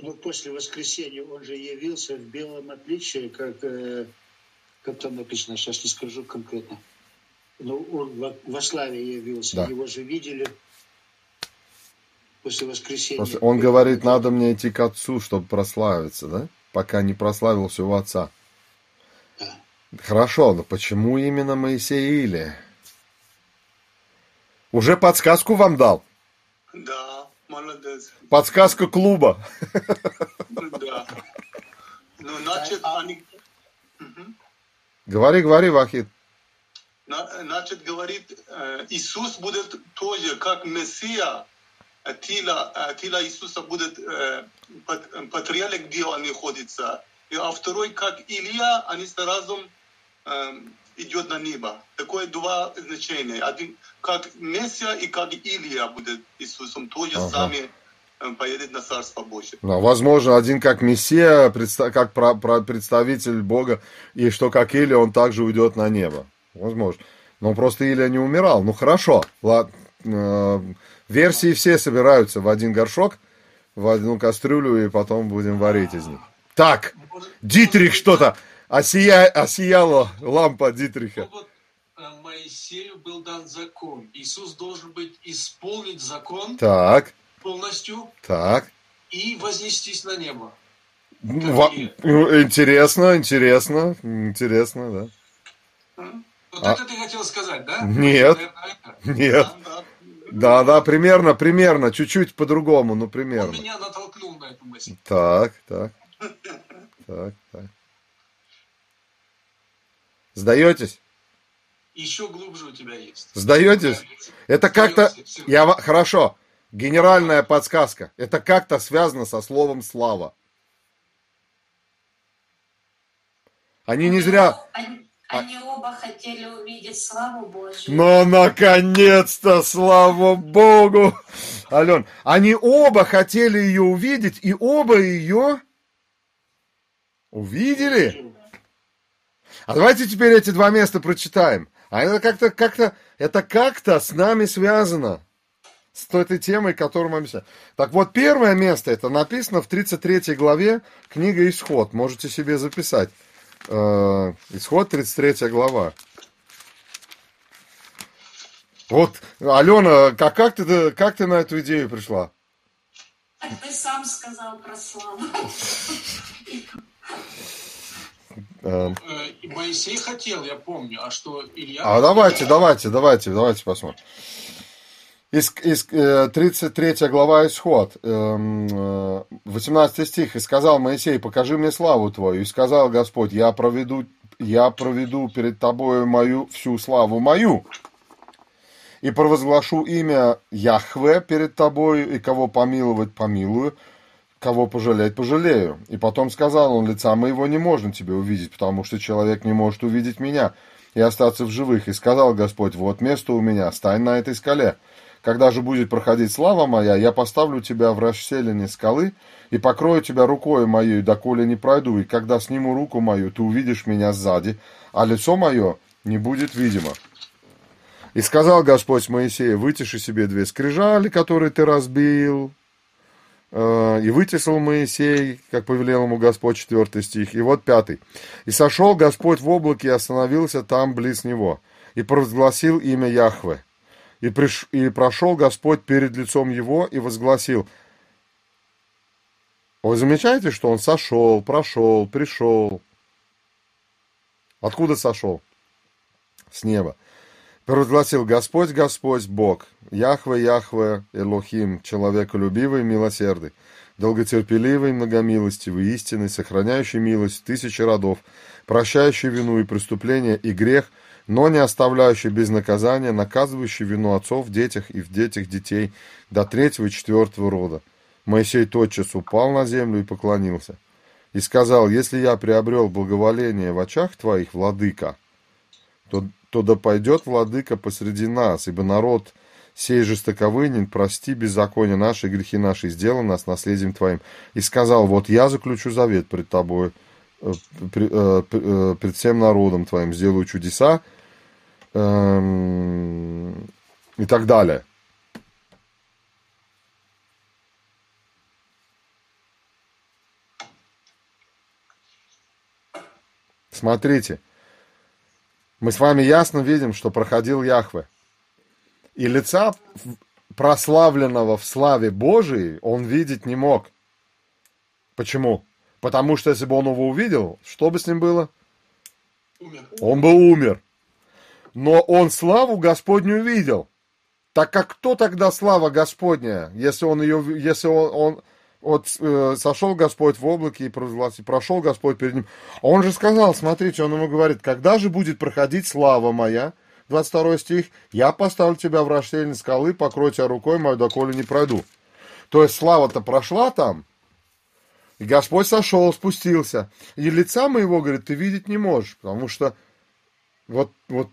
Ну, после воскресения он же явился в белом отличии, как, э, как там написано, сейчас не скажу конкретно. Но он во, во славе явился. Да. Его же видели после воскресения. Просто он говорит, надо мне идти к отцу, чтобы прославиться, да? Пока не прославился у отца. Хорошо, но почему именно Моисей и Илия? Уже подсказку вам дал. Да, молодец. Подсказка клуба. Да. Ну, значит, они... Мгм. Говори, говори, Вахид. На- Значит, говорит, э, Иисус будет тоже, как Мессия, тело, тело Иисуса будет э, реале, где он находится. И, а второй, как Илья, они сразу идет на небо. Такое два значения. Один, как Мессия и как Илья будет Иисусом, тоже Ага. сами э, поедет на Царство Божье. Ну, возможно, один как Мессия, как представитель Бога, и что как Илия, он также уйдет на небо. Возможно. Но просто Илия не умирал. Ну, хорошо. Ладно. Э, Версии все собираются в один горшок, в одну кастрюлю, и потом будем варить из них. Так, Дитрих что-то. Осия... Осияла лампа Дитриха. Ну вот э, Моисею был дан закон. Иисус должен быть исполнить закон Так, полностью так. и вознестись на небо. Во- ну, Интересно, интересно, интересно, да. Вот А- это ты хотел сказать, да? Нет. Наверное. Нет. Да, да. Да, примерно, примерно, чуть-чуть по-другому, ну Он примерно. меня натолкнул на эту мысль. Так, так, так. Сдаетесь? Еще глубже у тебя есть. Сдаетесь? Это как-то, я, хорошо, генеральная подсказка. Это как-то связано со словом слава. Они не зря... Они, они оба хотели увидеть славу Божью. Но наконец-то, слава Богу! Ален, они оба хотели ее увидеть, и оба ее увидели. А давайте теперь эти два места прочитаем. А это как-то, как-то, это как-то с нами связано. С этой темой, которую мы объясняем. Так вот, первое место, это написано в 33 главе книга Исход. Можете себе записать. Э, Исход, 33 глава. Вот, Алена, как, как, ты, как ты на эту идею пришла? Так ты сам сказал про славу. Э, Э, Моисей хотел, я помню, а что Илья... А давайте, давайте, давайте, давайте посмотрим. Из, из, э, 33 глава Исход, эм, э, 18 стих. «И сказал Моисей, покажи мне славу твою. И сказал Господь, я проведу, я проведу перед тобою мою, всю славу мою. И провозглашу имя Яхве перед тобою, и кого помиловать помилую, кого пожалеть пожалею. И потом сказал он, лица моего не можно тебе увидеть, потому что человек не может увидеть меня и остаться в живых. И сказал Господь, вот место у меня, стань на этой скале. Когда же будет проходить слава моя, я поставлю тебя в расселине скалы и покрою тебя рукой моей, доколе не пройду. И когда сниму руку мою, ты увидишь меня сзади, а лицо мое не будет видимо. И сказал Господь Моисею, вытиши себе две скрижали, которые ты разбил. Э, И вытесал Моисей, как повелел ему Господь, четвертый стих. И вот пятый. И сошел Господь в облаке и остановился там близ него. И провозгласил имя Яхве. И, приш... и прошел Господь перед лицом его и возгласил. Вы замечаете, что он сошел, прошел, пришел? Откуда сошел? С неба. Провозгласил Господь, Господь, Бог, Яхве, Яхве, Элохим, человеколюбивый, милосердный, долготерпеливый, многомилостивый, истинный, сохраняющий милость тысячи родов, прощающий вину и преступление и грех, но не оставляющий без наказания, наказывающий вину отцов в детях и в детях детей до третьего и четвертого рода. Моисей тотчас упал на землю и поклонился. И сказал, если я приобрел благоволение в очах твоих, владыка, то, то да пойдет владыка посреди нас, ибо народ сей жестоковынен, прости беззаконие наши, грехи наши, сделай нас наследием твоим. И сказал, вот я заключу завет пред тобой, э, э, э, пред всем народом твоим, сделаю чудеса, эм, и так далее. Смотрите, мы с вами ясно видим, что проходил Яхве. И лица прославленного в славе Божией он видеть не мог. Почему? Потому что если бы он его увидел, что бы с ним было? Умер. Он бы умер. Но он славу Господню видел. Так как кто тогда слава Господня, если он ее, если он, он вот э, сошел Господь в облаке и провозгласил, прошел Господь перед ним. А он же сказал, смотрите, он ему говорит, когда же будет проходить слава моя, 22 стих, я поставлю тебя в расщелине скалы, покрой тебя рукой мою, доколе не пройду. То есть слава-то прошла там, и Господь сошел, спустился. И лица моего, говорит, ты видеть не можешь, потому что вот, вот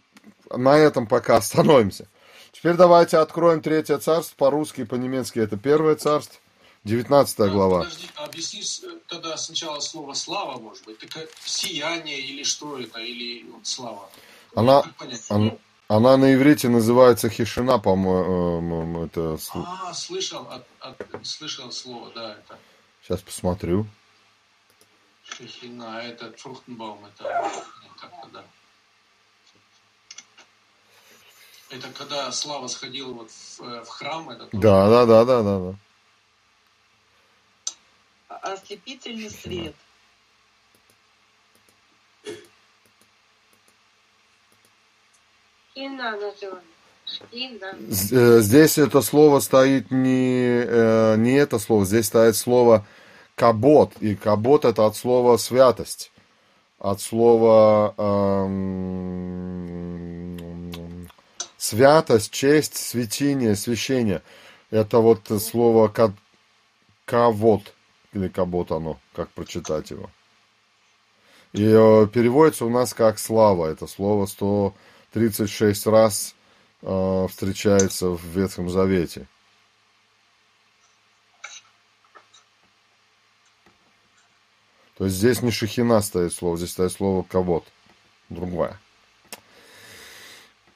на этом пока остановимся. Теперь давайте откроем третье царство по-русски и по-немецки. Это первое царство. 19 А, глава. Подожди, объясни с- тогда сначала слово слава, может быть. Так сияние или что это, или вот слава. Она, она, она на иврите называется хишина, по-моему. Это... А, слышал, от- от- слышал слово, да, это Сейчас посмотрю. шехина, а это Фрухтенбаум, это как-то, да. Это когда Слава сходил вот в, э, в храм, это тоже- Да, да, да, да, да, да. Ослепительный свет. Э, Здесь это слово стоит не, э, не это слово, здесь стоит слово кабот. И кабот это от слова святость. От слова эм, святость, честь, святение, священие. Это вот слово ка- кавот. Или кабот оно, как прочитать его. И э, переводится у нас как слава. Это слово 136 раз э, встречается в Ветхом Завете. То есть здесь не шахина стоит слово, здесь стоит слово кавод. Другое.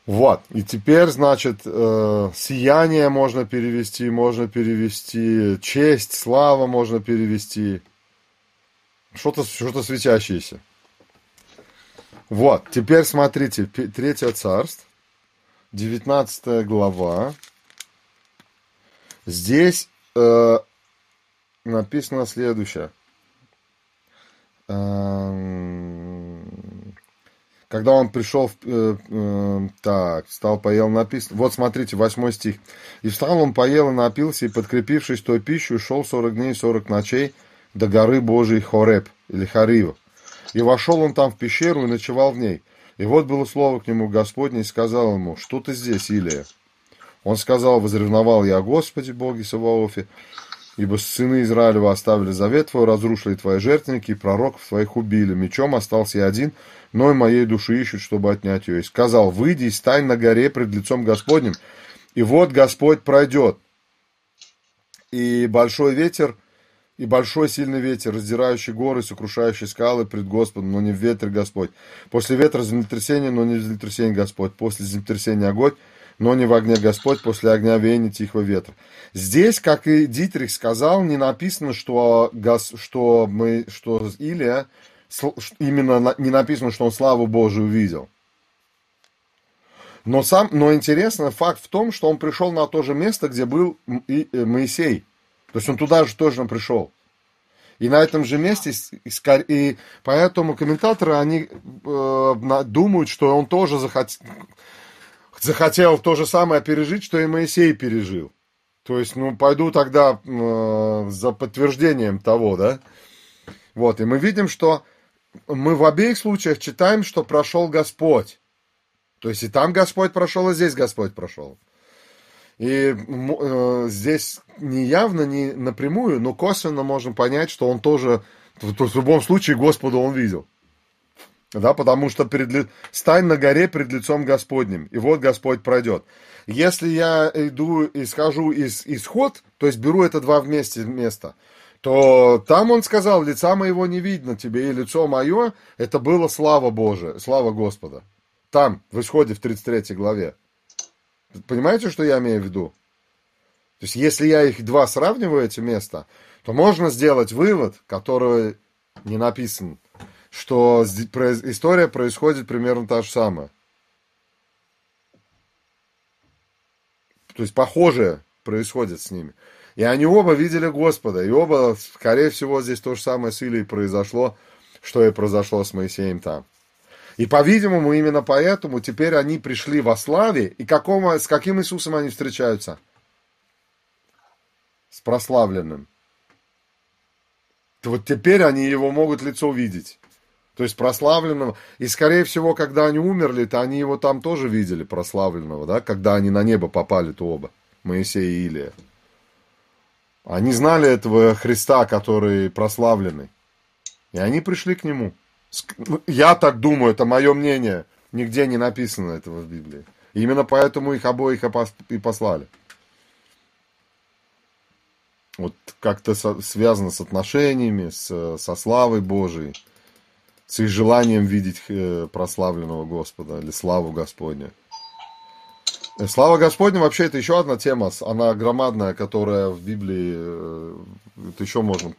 Вот. И теперь, значит, э, сияние можно перевести, можно перевести, честь, слава можно перевести. Что-то что светящееся. Вот. Теперь смотрите, Третье царство, 19 глава. Здесь э, написано следующее. Эм, Когда он пришел, э, э, так, встал, поел, написано. Вот смотрите, восьмой стих. «И встал он, поел и напился, и, подкрепившись той пищей, шел сорок дней сорок ночей до горы Божией Хореб, или Харива. И вошел он там в пещеру и ночевал в ней. И вот было слово к нему Господне, и сказал ему, что ты здесь, Илия? Он сказал, возревновал я о Господе Боге Саваофе, ибо сыны Израилева оставили завет твой, разрушили твои жертвенники, и пророков твоих убили. Мечом остался я один, но и моей души ищут, чтобы отнять ее. И сказал, выйди и стань на горе пред лицом Господним, и вот Господь пройдет. И большой ветер, и большой сильный ветер, раздирающий горы, сокрушающий скалы пред Господом, но не в ветре Господь. После ветра землетрясение, но не в землетрясении Господь. После землетрясения огонь, но не в огне Господь, после огня веяние тихого ветра. Здесь, как и Дитрих сказал, не написано, что, что, мы, что Илия, именно не написано, что он славу Божию увидел. Но, сам, но интересный факт в том, что он пришел на то же место, где был э, Моисей. То есть он туда же тоже пришел. И на этом же месте, и поэтому комментаторы, они э, думают, что он тоже захотел, захотел то же самое пережить, что и Моисей пережил. То есть, ну, пойду тогда э, за подтверждением того, да? Вот, и мы видим, что мы в обеих случаях читаем, что прошел Господь. То есть и там Господь прошел, и здесь Господь прошел. И э, здесь не явно, не напрямую, но косвенно можем понять, что он тоже, то есть в любом случае Господа он видел. Да, потому что перед, стань на горе пред лицом Господним, и вот Господь пройдет. Если я иду и скажу из исход, то есть беру это два вместе место, то там он сказал, лица моего не видно тебе, и лицо мое, это было слава Божия, слава Господа. Там, в исходе в 33 главе. Понимаете, что я имею в виду? То есть, если я их два сравниваю, эти места, то можно сделать вывод, который не написан, что история происходит примерно та же самая. То есть, похожее происходит с ними. И они оба видели Господа, и оба, скорее всего, здесь то же самое с Илией произошло, что и произошло с Моисеем там. И, по-видимому, именно поэтому теперь они пришли во славе. И какому, с каким Иисусом они встречаются? С прославленным. Вот теперь они его могут лицо видеть. То есть прославленного. И, скорее всего, когда они умерли, то они его там тоже видели, прославленного, да, когда они на небо попали, то оба, Моисей и Илия. Они знали этого Христа, который прославленный. И они пришли к нему. Ну, я так думаю, это мое мнение. Нигде не написано этого в Библии. Именно поэтому их обоих и послали. Вот как-то связано с отношениями, с, со славой Божией, с их желанием видеть э, прославленного Господа или славу Господня. Э, слава Господня вообще это еще одна тема, она громадная, которая в Библии, э, это еще можно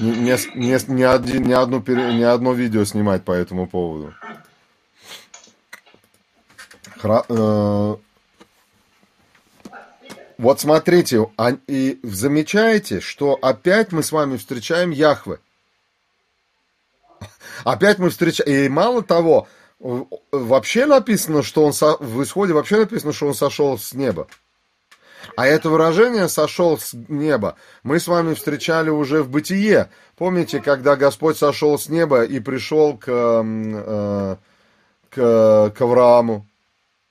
не, не, не, один, не, одну, не одно видео снимать по этому поводу. Хра, э, вот смотрите, а, и замечаете, что опять мы с вами встречаем Яхвы. Опять мы встречаем, и мало того, вообще написано, что он со... в исходе вообще написано, что он сошел с неба. А это выражение «сошел с неба» мы с вами встречали уже в бытие. Помните, когда Господь сошел с неба и пришел к, э, к, к Аврааму,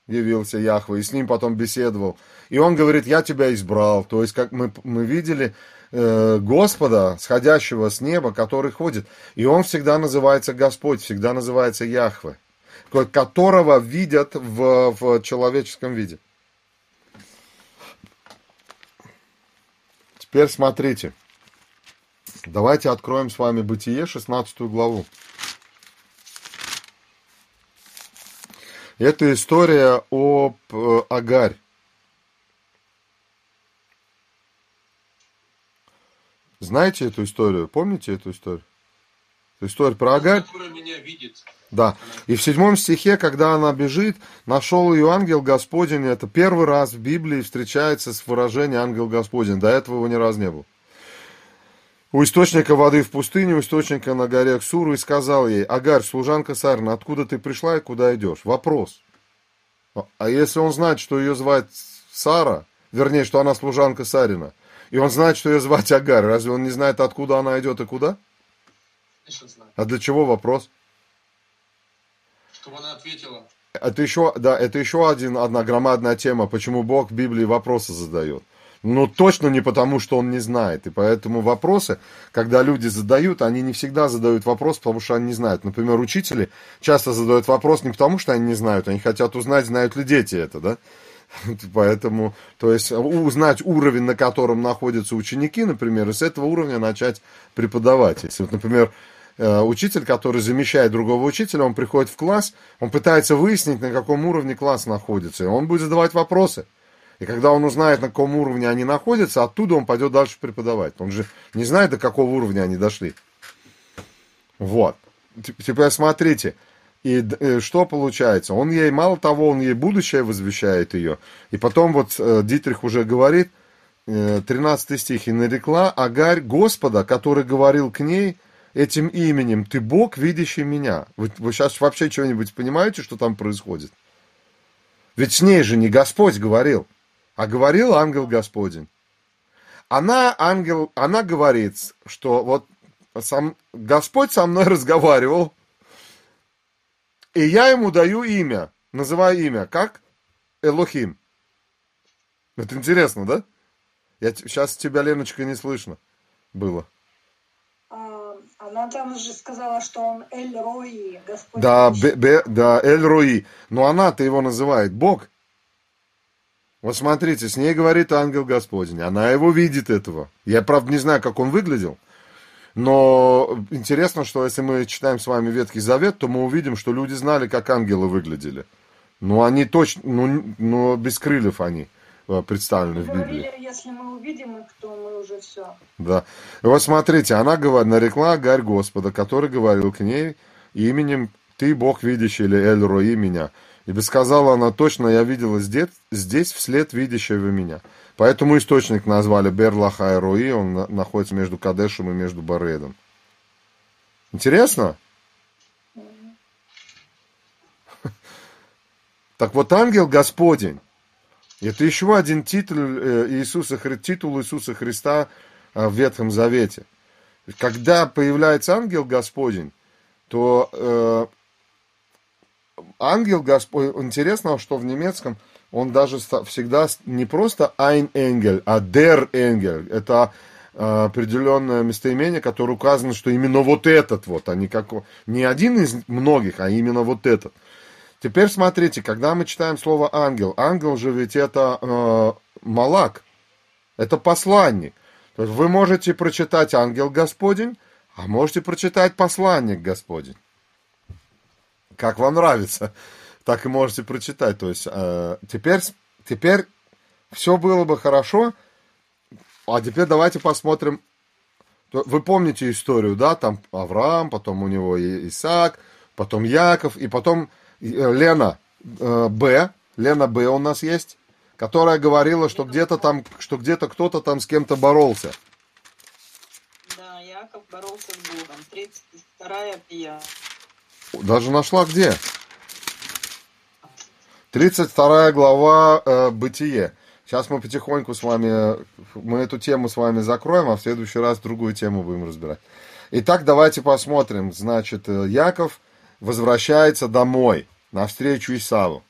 явился Яхва, и с ним потом беседовал. И он говорит, я тебя избрал. То есть, как мы, мы видели э, Господа, сходящего с неба, который ходит. И он всегда называется Господь, всегда называется Яхве, которого видят в, в человеческом виде. Теперь смотрите. Давайте откроем с вами Бытие, 16 главу. Это история об э, Агарь. Знаете эту историю? Помните эту историю? История про Агарь. Да. И в седьмом стихе, когда она бежит, нашел ее ангел Господень. Это первый раз в Библии встречается с выражением ангел Господень. До этого его ни разу не было. У источника воды в пустыне, у источника на горе Ксуру, и сказал ей, Агарь, служанка Сарна, откуда ты пришла и куда идешь? Вопрос. А если он знает, что ее звать Сара, вернее, что она служанка Сарина, и он знает, что ее звать Агарь, разве он не знает, откуда она идет и куда? А для чего вопрос? Чтобы она ответила. Это еще, да, это еще один, одна громадная тема, почему Бог в Библии вопросы задает. Но точно не потому, что он не знает. И поэтому вопросы, когда люди задают, они не всегда задают вопрос, потому что они не знают. Например, учители часто задают вопрос не потому, что они не знают, они хотят узнать, знают ли дети это, да? Поэтому, то есть узнать уровень, на котором находятся ученики, например, и с этого уровня начать преподавать. Если, вот, например, Э, учитель, который замещает другого учителя, он приходит в класс, он пытается выяснить, на каком уровне класс находится, и он будет задавать вопросы. И когда он узнает, на каком уровне они находятся, оттуда он пойдет дальше преподавать. Он же не знает, до какого уровня они дошли. Вот. Теперь смотрите, и э, что получается? Он ей, мало того, он ей будущее возвещает ее. И потом вот э, Дитрих уже говорит, 13 стих, «И нарекла Агарь Господа, который говорил к ней, этим именем, ты Бог, видящий меня. Вы, вы сейчас вообще что-нибудь понимаете, что там происходит? Ведь с ней же не Господь говорил, а говорил ангел Господень. Она, ангел, она говорит, что вот сам, Господь со мной разговаривал, и я ему даю имя, называю имя, как Элохим. Это интересно, да? Я, сейчас тебя, Леночка, не слышно было. А, Она там же сказала, что он Эль Рои, Господь. Да, да, Эль Руи. Но она-то его называет Бог. Вот смотрите, с ней говорит ангел Господень. Она его видит этого. Я, правда, не знаю, как он выглядел. Но интересно, что если мы читаем с вами Ветхий Завет, то мы увидим, что люди знали, как ангелы выглядели. Но они точно, ну, но без крыльев они э, представлены в Библии. Говорили, если мы увидим их, то мы уже все. Да. И вот смотрите, она говорит, нарекла Гарь Господа, который говорил к ней именем «Ты, Бог видящий» или «Эль Рои меня». И сказала она точно, я видела здесь, здесь вслед видящего меня. Поэтому источник назвали Берлахай Рои, он на- находится между Кадешем и между Баредом. Интересно? Так вот, ангел Господень, это еще один титул э, Иисуса, титул Иисуса Христа э, в Ветхом Завете. Когда появляется ангел Господень, то э, ангел Господь, интересно, что в немецком он даже всегда не просто ein Engel, а der Engel. Это э, определенное местоимение, которое указано, что именно вот этот вот, а не, как, не один из многих, а именно вот этот. Теперь смотрите, когда мы читаем слово ангел, ангел же ведь это э, малак, это посланник. То есть вы можете прочитать ангел Господень, а можете прочитать посланник Господень. Как вам нравится, так и можете прочитать. То есть э, теперь, теперь все было бы хорошо, а теперь давайте посмотрим. Вы помните историю, да? Там Авраам, потом у него Исаак, потом Яков, и потом э, Лена э, Б. Лена Б у нас есть, которая говорила, что где-то там, что где-то кто-то там с кем-то боролся. Да, Яков боролся с Богом. 32 пия. Даже нашла где? 32 глава э, Бытие. Сейчас мы потихоньку с вами, мы эту тему с вами закроем, а в следующий раз другую тему будем разбирать. Итак, давайте посмотрим. Значит, э, Яков возвращается домой, навстречу Исаву.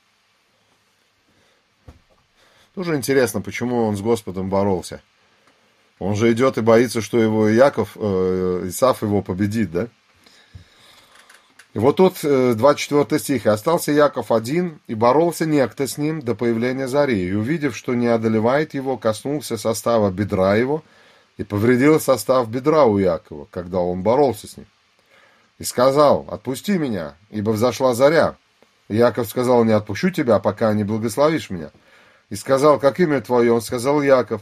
Тоже интересно, почему он с Господом боролся. Он же идет и боится, что его Яков, э, Исав его победит, да? И вот тут э, 24 стих. «И остался Яков один, и боролся некто с ним до появления зари. И увидев, что не одолевает его, коснулся состава бедра его, и повредил состав бедра у Якова, когда он боролся с ним. И сказал, отпусти меня, ибо взошла заря. И Яков сказал, не отпущу тебя, пока не благословишь меня. И сказал, как имя твое? Он сказал, Яков.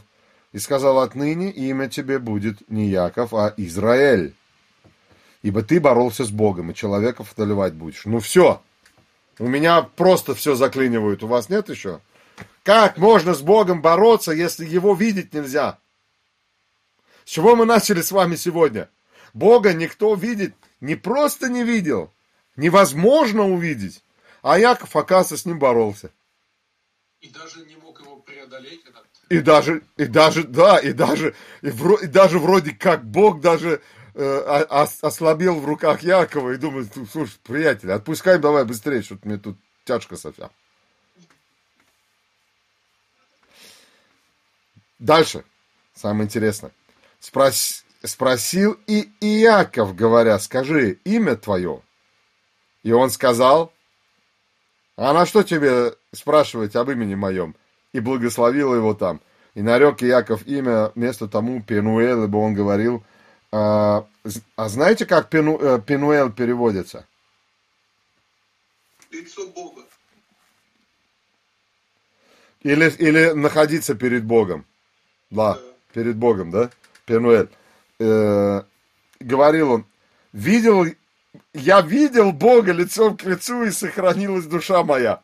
И сказал, отныне имя тебе будет не Яков, а Израиль ибо ты боролся с Богом, и человеков одолевать будешь. Ну все, у меня просто все заклинивают, у вас нет еще? Как можно с Богом бороться, если его видеть нельзя? С чего мы начали с вами сегодня? Бога никто видеть не просто не видел, невозможно увидеть. А Яков, оказывается, с ним боролся. И даже не мог его преодолеть этот. И даже, и даже, да, и даже, и, вро- и даже вроде как Бог даже э, о- ос- ослабел в руках Якова и думает, «Ну, слушай, приятель, отпускай давай быстрее, что-то мне тут тяжко совсем. Дальше, самое интересное. Спрос- спросил и Иаков, говоря, скажи имя твое. И он сказал, а на что тебе спрашивать об имени моем? И благословил его там. И нарек Иаков имя вместо тому Пенуэл, ибо он говорил, а, а знаете, как Пену, э, Пенуэл переводится? Лицо Бога. Или, или находиться перед Богом. Да, перед Богом, да? Пенуэль. Э, говорил он, видел, я видел Бога лицом к лицу, и сохранилась душа моя.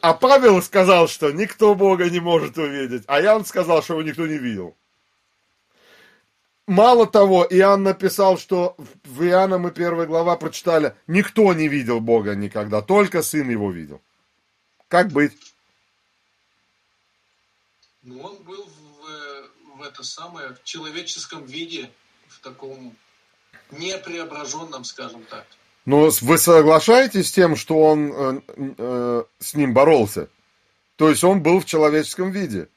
А Павел сказал, что никто Бога не может увидеть. А я он сказал, что его никто не видел. Мало того, Иоанн написал, что в Иоанна мы первая глава прочитали, никто не видел Бога никогда, только Сын его видел. Как быть? Ну, он был в, в это самое, в человеческом виде, в таком непреображенном, скажем так. Но вы соглашаетесь с тем, что он э, э, с ним боролся? То есть он был в человеческом виде.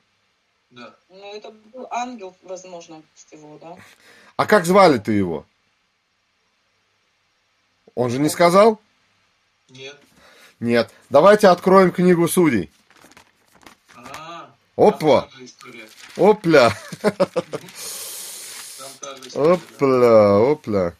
Да. Ну, это ангел, возможно, его, да? А как звали ты его? Он же не сказал? Нет. Нет. Давайте откроем книгу судей. А, Опа! Опля! Там та же история. Опля, опля.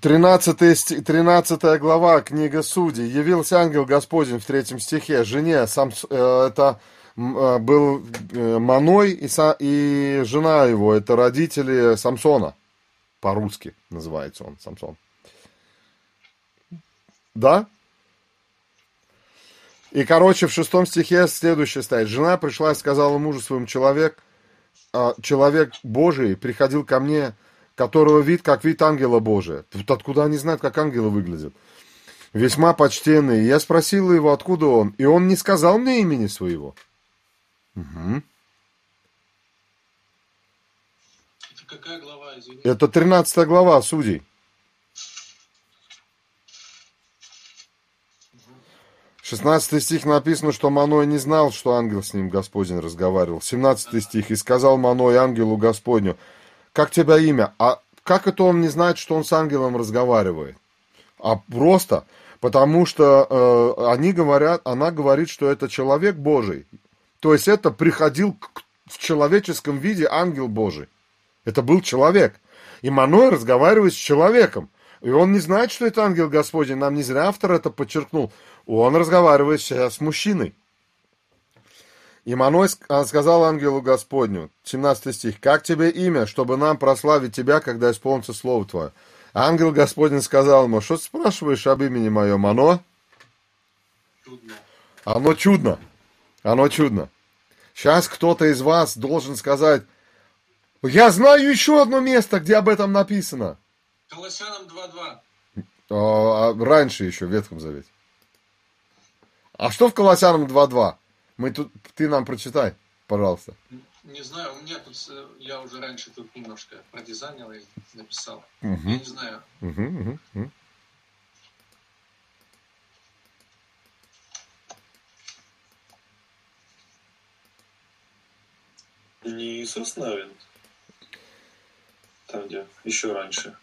13, сти- 13 глава, книга Судей. Явился ангел Господень в третьем стихе. Жене, Самс- э, это э, был э, Маной и, и жена его, это родители Самсона. По-русски называется он, Самсон. Да? И, короче, в шестом стихе следующее стоит. Жена пришла и сказала мужу своему, человек, а, человек Божий приходил ко мне, которого вид, как вид ангела Божия. Вот откуда они знают, как ангелы выглядят? Весьма почтенный. Я спросила его, откуда он, и он не сказал мне имени своего. Мгм. Это какая глава, извини? Это 13 глава Судей. 16 стих написано, что Маной не знал, что ангел с ним Господень разговаривал. 17 стих. «И сказал Маной ангелу Господню, как тебя имя?» А как это он не знает, что он с ангелом разговаривает? А просто потому, что э, они говорят, она говорит, что это человек Божий. То есть это приходил к- в человеческом виде ангел Божий. Это был человек. И Маной разговаривает с человеком. И он не знает, что это ангел Господень. Нам не зря автор это подчеркнул. Он разговаривает сейчас с мужчиной. И Маной а, сказал ангелу Господню, 17 стих, «Как тебе имя, чтобы нам прославить тебя, когда исполнится слово твое?» Ангел Господень сказал ему, «Что ты спрашиваешь об имени моем? Оно?» Чудно. Оно чудно. Оно чудно. Сейчас кто-то из вас должен сказать, я знаю еще одно место, где об этом написано. Колоссянам 2.2. А, а раньше еще, в Ветхом Завете. А что в Колоссянам 2.2? Мы тут, ты нам прочитай, пожалуйста. Не знаю, у меня тут, э, я уже раньше тут немножко продизайнил и написал. Мгм. Я не знаю. Мгм, мгм, мгм. Не Иисус Навин? Там, где еще раньше.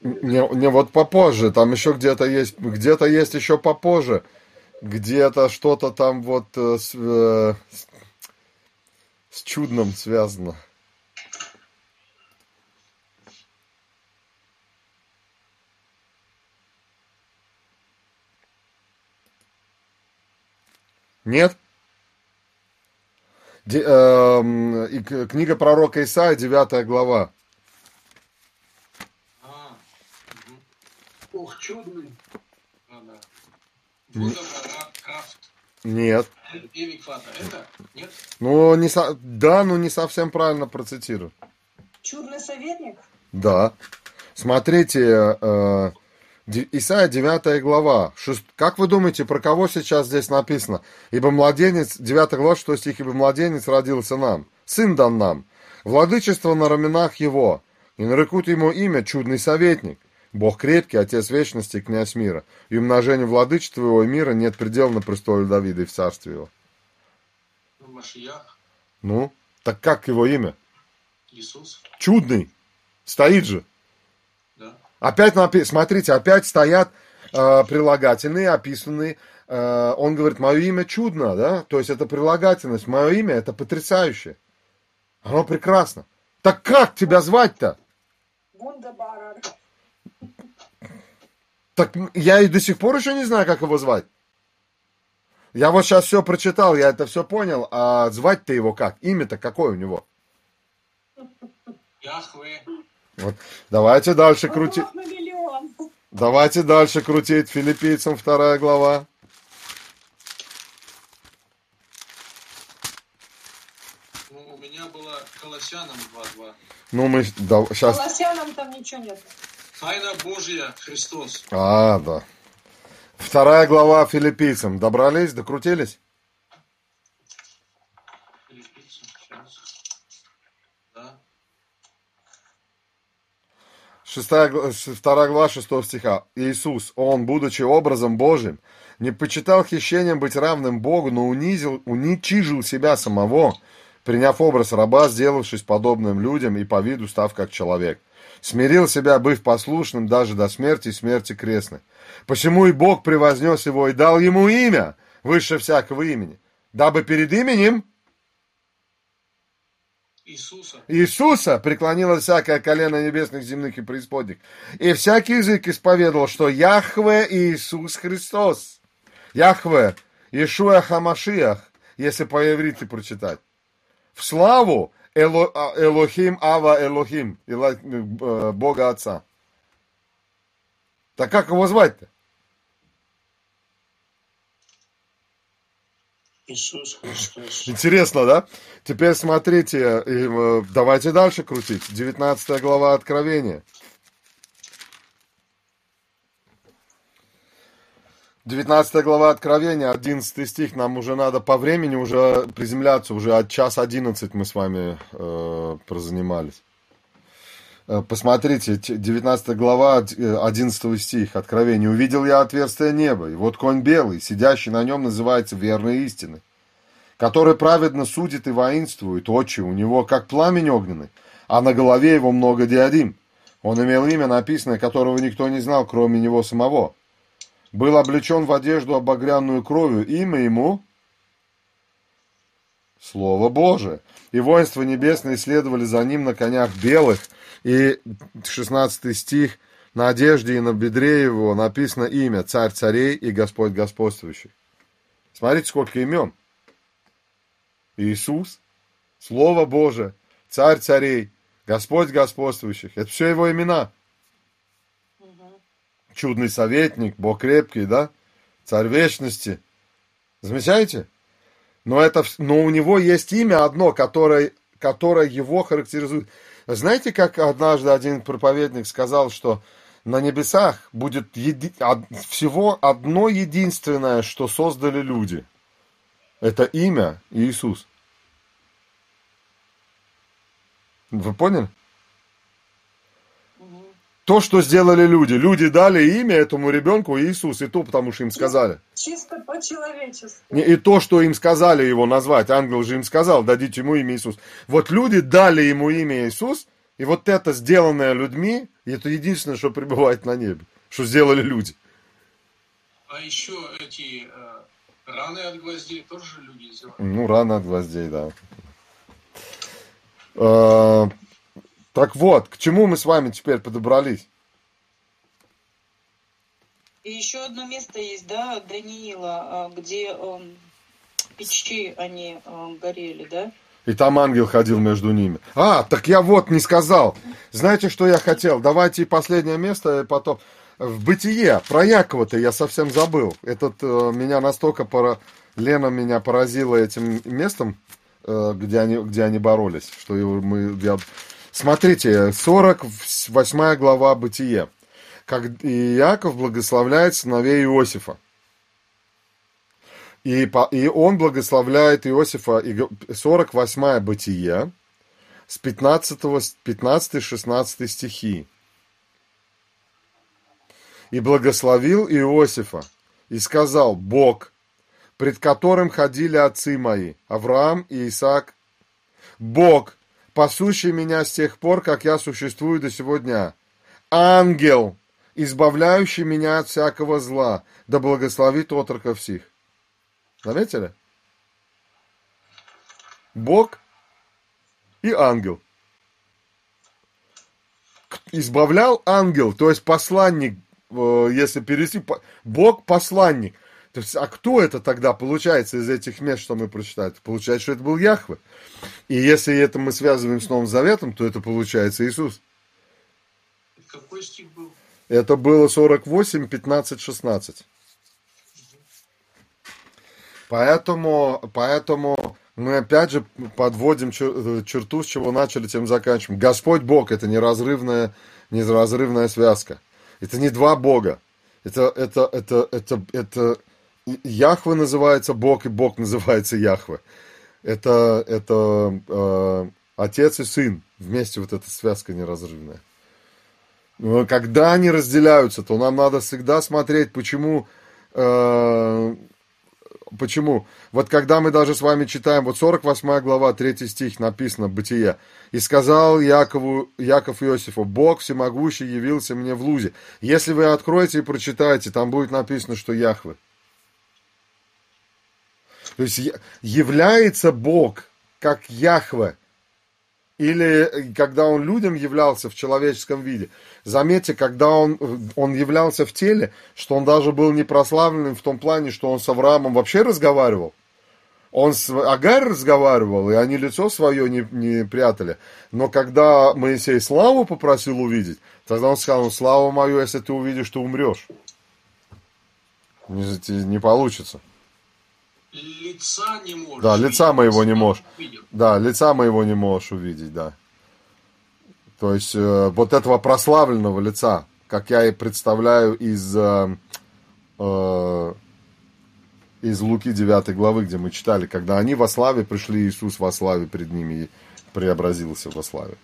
Не, не, вот попозже, там еще где-то есть, где-то есть еще попозже, где-то что-то там вот э, с, э, с- чудным связано. Нет? Де- эм, и книга пророка Исаия, 9 глава. А, Ох, чудный. Нет. Это? Ну, не со- да, ну не совсем правильно процитирую. Чудный советник? Да. Смотрите, э, Исайя 9 глава. Шест- Как вы думаете, про кого сейчас здесь написано? Ибо младенец, 9 глава, 6 стих, ибо младенец родился нам, сын дан нам, владычество на раменах его, и нарекут ему имя чудный советник, Бог крепкий, Отец вечности, князь мира, и умножению владычества его и мира нет предела на престоле Давида и в царстве его. Ну, Машиях. Ну, так как его имя? Иисус. Чудный. Стоит же. Да. Опять, смотрите, опять стоят э, прилагательные, описанные. Э, он говорит, мое имя чудно, да? То есть это прилагательность. Мое имя это потрясающе. Оно прекрасно. Так как тебя звать-то? Вундербарер. Так я и до сих пор еще не знаю, как его звать. Я вот сейчас все прочитал, я это все понял, а звать-то его как? Имя-то какое у него? Яхве. Вот. Давайте дальше крутить. Давайте дальше крутить филиппийцам вторая глава. Ну, у меня было Колоссянам 2.2. Ну, мы... Да, сейчас... Колоссянам там ничего нет. Тайна Божья, Христос. А, да. Вторая глава филиппийцам. Добрались, докрутились? Да. Шестая, вторая глава шестого стиха. Иисус, Он, будучи образом Божьим, не почитал хищением быть равным Богу, но унизил, уничижил себя самого, приняв образ раба, сделавшись подобным людям и по виду став как человек. Смирил себя, быв послушным даже до смерти и смерти крестной. Посему и Бог превознес его и дал ему имя, выше всякого имени, дабы перед именем Иисуса. Иисуса преклонилось всякое колено небесных, земных и преисподних. И всякий язык исповедовал, что Яхве Иисус Христос. Яхве, Ишуа Хамашиах, если по-еврите прочитать. В славу Эло- Элохим Ава Элохим, Эло- Бога Отца. Так как его звать-то? Иисус Христос. Интересно, да? Теперь смотрите, э, давайте дальше крутить. 19 глава Откровения. 19 глава Откровения, 11 стих, нам уже надо по времени уже приземляться, уже от час 11 мы с вами э, прозанимались. Э, Посмотрите, т- 19 глава, од- э, 11 стих, Откровение. «Увидел я отверстие неба, и вот конь белый, сидящий на нем называется верной истины, который праведно судит и воинствует, очи у него как пламень огненный, а на голове его много диадим. Он имел имя, написанное, которого никто не знал, кроме него самого. Был облечен в одежду обогрянную кровью, имя ему Слово Божие. И воинства небесные следовали за ним на конях белых. И 16 стих, на одежде и на бедре его написано имя Царь царей и Господь господствующий. Смотрите, сколько имен. Иисус, Слово Божие, Царь царей, Господь господствующих. Это все его имена. Чудный советник, Бог крепкий, да? Царь вечности. Замечаете? Но, это, но у него есть имя одно, которое, которое его характеризует. Знаете, как однажды один проповедник сказал, что на небесах будет еди- всего одно единственное, что создали люди. Это имя Иисус. Вы поняли? То, что сделали люди. Люди дали имя этому ребенку Иисус, и то, потому что им сказали. Чисто по-человечески. И то, что им сказали его назвать, ангел же им сказал, дадите ему имя Иисус. Вот люди дали ему имя Иисус, и вот это сделанное людьми, это единственное, что пребывает на небе, что сделали люди. А еще эти э, раны от гвоздей тоже же люди сделали. Ну, рано от гвоздей, да. Э, Так вот, к чему мы с вами теперь подобрались? И еще одно место есть, да, Даниила, а, где эм, печи они э, горели, да? И там ангел ходил между ними. А, так я вот не сказал. Знаете, что я хотел? Давайте и последнее место, и потом. В бытие про Якова-то я совсем забыл. Этот э, меня настолько пора... Лена меня поразила этим местом, э, где, они, где они боролись, что мы... я- Смотрите, 48 глава Бытие. Как и Яков благословляет сыновей Иосифа. И, по- и он благословляет Иосифа, и г- 48 Бытие, с 15-16 стихи. И благословил Иосифа, и сказал, Бог, пред которым ходили отцы мои, Авраам и Исаак, Бог, пасущий меня с тех пор, как я существую до сего дня, ангел, избавляющий меня от всякого зла, да благословит отроков сих. Заметили? Бог и ангел. Избавлял ангел, то есть посланник, э, если перевести, Бог посланник. То есть, а кто это тогда получается из этих мест, что мы прочитали? Получается, что это был Яхве. И если это мы связываем с Новым Заветом, то это получается Иисус. Какой стих был? Это было 48, 15, 16. Поэтому, поэтому мы опять же подводим э, черту, с чего начали, тем заканчиваем. Господь Бог – это неразрывная, неразрывная связка. Это не два Бога. Это, это, это, это, это Яхве называется Бог, и Бог называется Яхве. Это, это э, отец и сын. Вместе вот эта связка неразрывная. Но когда они разделяются, то нам надо всегда смотреть, почему э, Почему? Вот когда мы даже с вами читаем, вот 48 глава, 3 стих написано, Бытие. «И сказал Якову, Яков Иосифу, Бог всемогущий явился мне в лузе». Если вы откроете и прочитаете, там будет написано, что Яхве. То есть является Бог как Яхве или э, когда он людям являлся в человеческом виде. Заметьте, когда он, он являлся в теле, что он даже был не прославленным в том плане, что он с Авраамом вообще разговаривал. Он с Агарь разговаривал, и они лицо свое не, не прятали. Но когда Моисей славу попросил увидеть, тогда он сказал, ну, славу мою, если ты увидишь, ты умрешь. Не, не получится лица не можешь. Да, лица моего не можешь. Да, лица моего не можешь увидеть, да. То есть э, вот этого прославленного лица, как я и представляю из, э, э, из Луки 9 главы, где мы читали, когда они во славе пришли, Иисус во славе перед ними и преобразился во славе.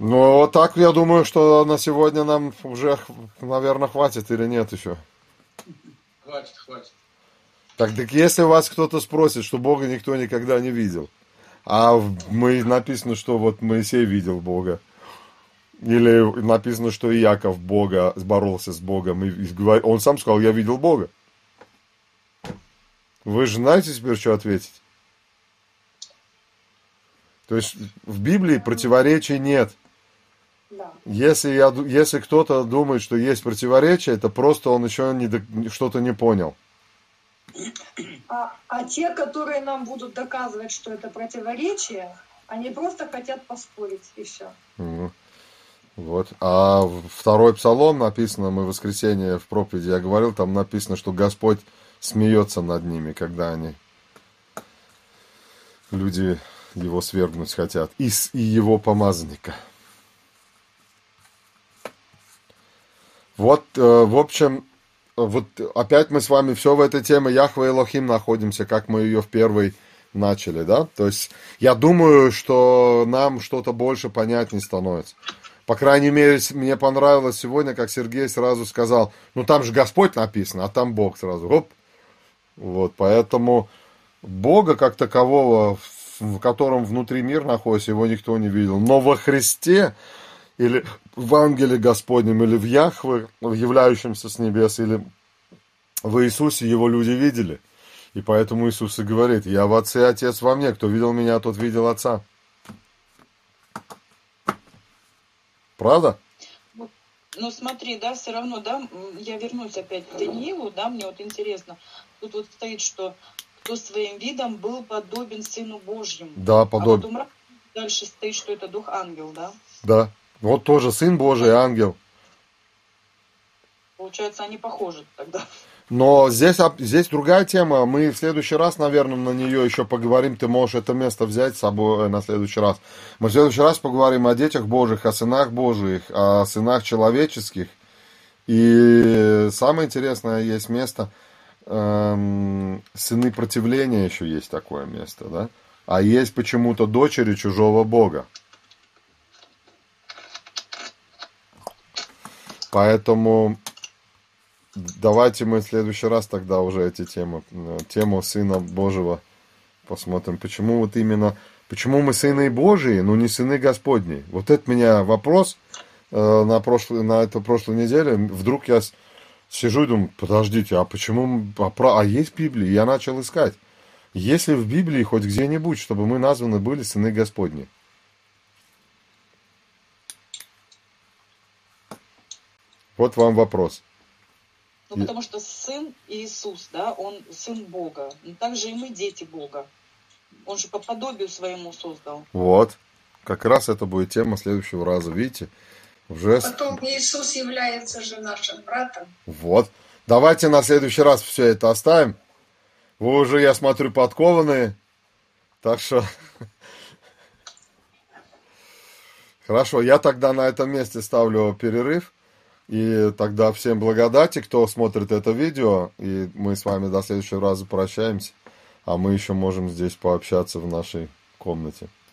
Ну, вот так я думаю, что на сегодня нам уже, наверное, хватит или нет еще. Хватит, хватит. Так, так если вас кто-то спросит, что Бога никто никогда не видел, а мы написано, что вот Моисей видел Бога, или написано, что и Яков Бога боролся с Богом, и он сам сказал, я видел Бога. Вы же знаете теперь, что ответить? То есть в Библии противоречий нет. Если, я, если кто-то думает, что есть противоречие, это просто он еще не, что-то не понял. А, а те, которые нам будут доказывать, что это противоречие, они просто хотят поспорить, и все. Вот. А второй псалом написано, мы в воскресенье в проповеди я говорил, там написано, что Господь смеется над ними, когда они люди его свергнуть хотят. И, и его помазанника. Вот, э, в общем, вот опять мы с вами все в этой теме Яхве и Лохим находимся, как мы ее в первой начали, да? То есть я думаю, что нам что-то больше понятнее становится. По крайней мере, мне понравилось сегодня, как Сергей сразу сказал, ну там же Господь написано, а там Бог сразу. Оп. Вот, поэтому Бога как такового, в котором внутри мир находится, его никто не видел. Но во Христе или в ангеле Господнем, или в Яхве, являющемся с небес, или в Иисусе его люди видели. И поэтому Иисус и говорит, я в Отце, Отец во мне, кто видел меня, тот видел Отца. Правда? Ну смотри, да, все равно, да, я вернусь опять к Даниилу, да, мне вот интересно, тут вот стоит, что кто своим видом был подобен Сыну Божьему. Да, подобен. А потом дальше стоит, что это Дух Ангел, да? Да. Вот тоже Сын Божий, ангел. Получается, они похожи тогда. Но здесь, здесь другая тема. Мы в следующий раз, наверное, на нее еще поговорим. Ты можешь это место взять с собой э, на следующий раз. Мы в следующий раз поговорим о детях Божьих, о сынах Божьих, о сынах человеческих. И самое интересное есть место, эм, сыны противления еще есть такое место, да? А есть почему-то дочери чужого Бога. Поэтому давайте мы в следующий раз тогда уже эти темы, э, тему Сына Божьего посмотрим. Почему вот именно, почему мы сыны Божии, но не сыны Господни? Вот это меня вопрос э, на, прошлой, на эту прошлой неделе. Вдруг я сижу и думаю, подождите, а почему, а, а есть Библия? Я начал искать. Есть ли в Библии хоть где-нибудь, чтобы мы названы были сыны Господни? Вот вам вопрос. Ну, и... потому что сын Иисус, да, он сын Бога. Но также и мы дети Бога. Он же по подобию своему создал. Вот. Как раз это будет тема следующего раза. Видите? Уже... Потом Иисус является же нашим братом. Вот. Давайте на следующий раз все это оставим. Вы уже, я смотрю, подкованные. Так что... Хорошо, я тогда на этом месте ставлю перерыв. И тогда всем благодати, кто смотрит это видео. И мы с вами до следующего раза прощаемся. А мы еще можем здесь пообщаться в нашей комнате.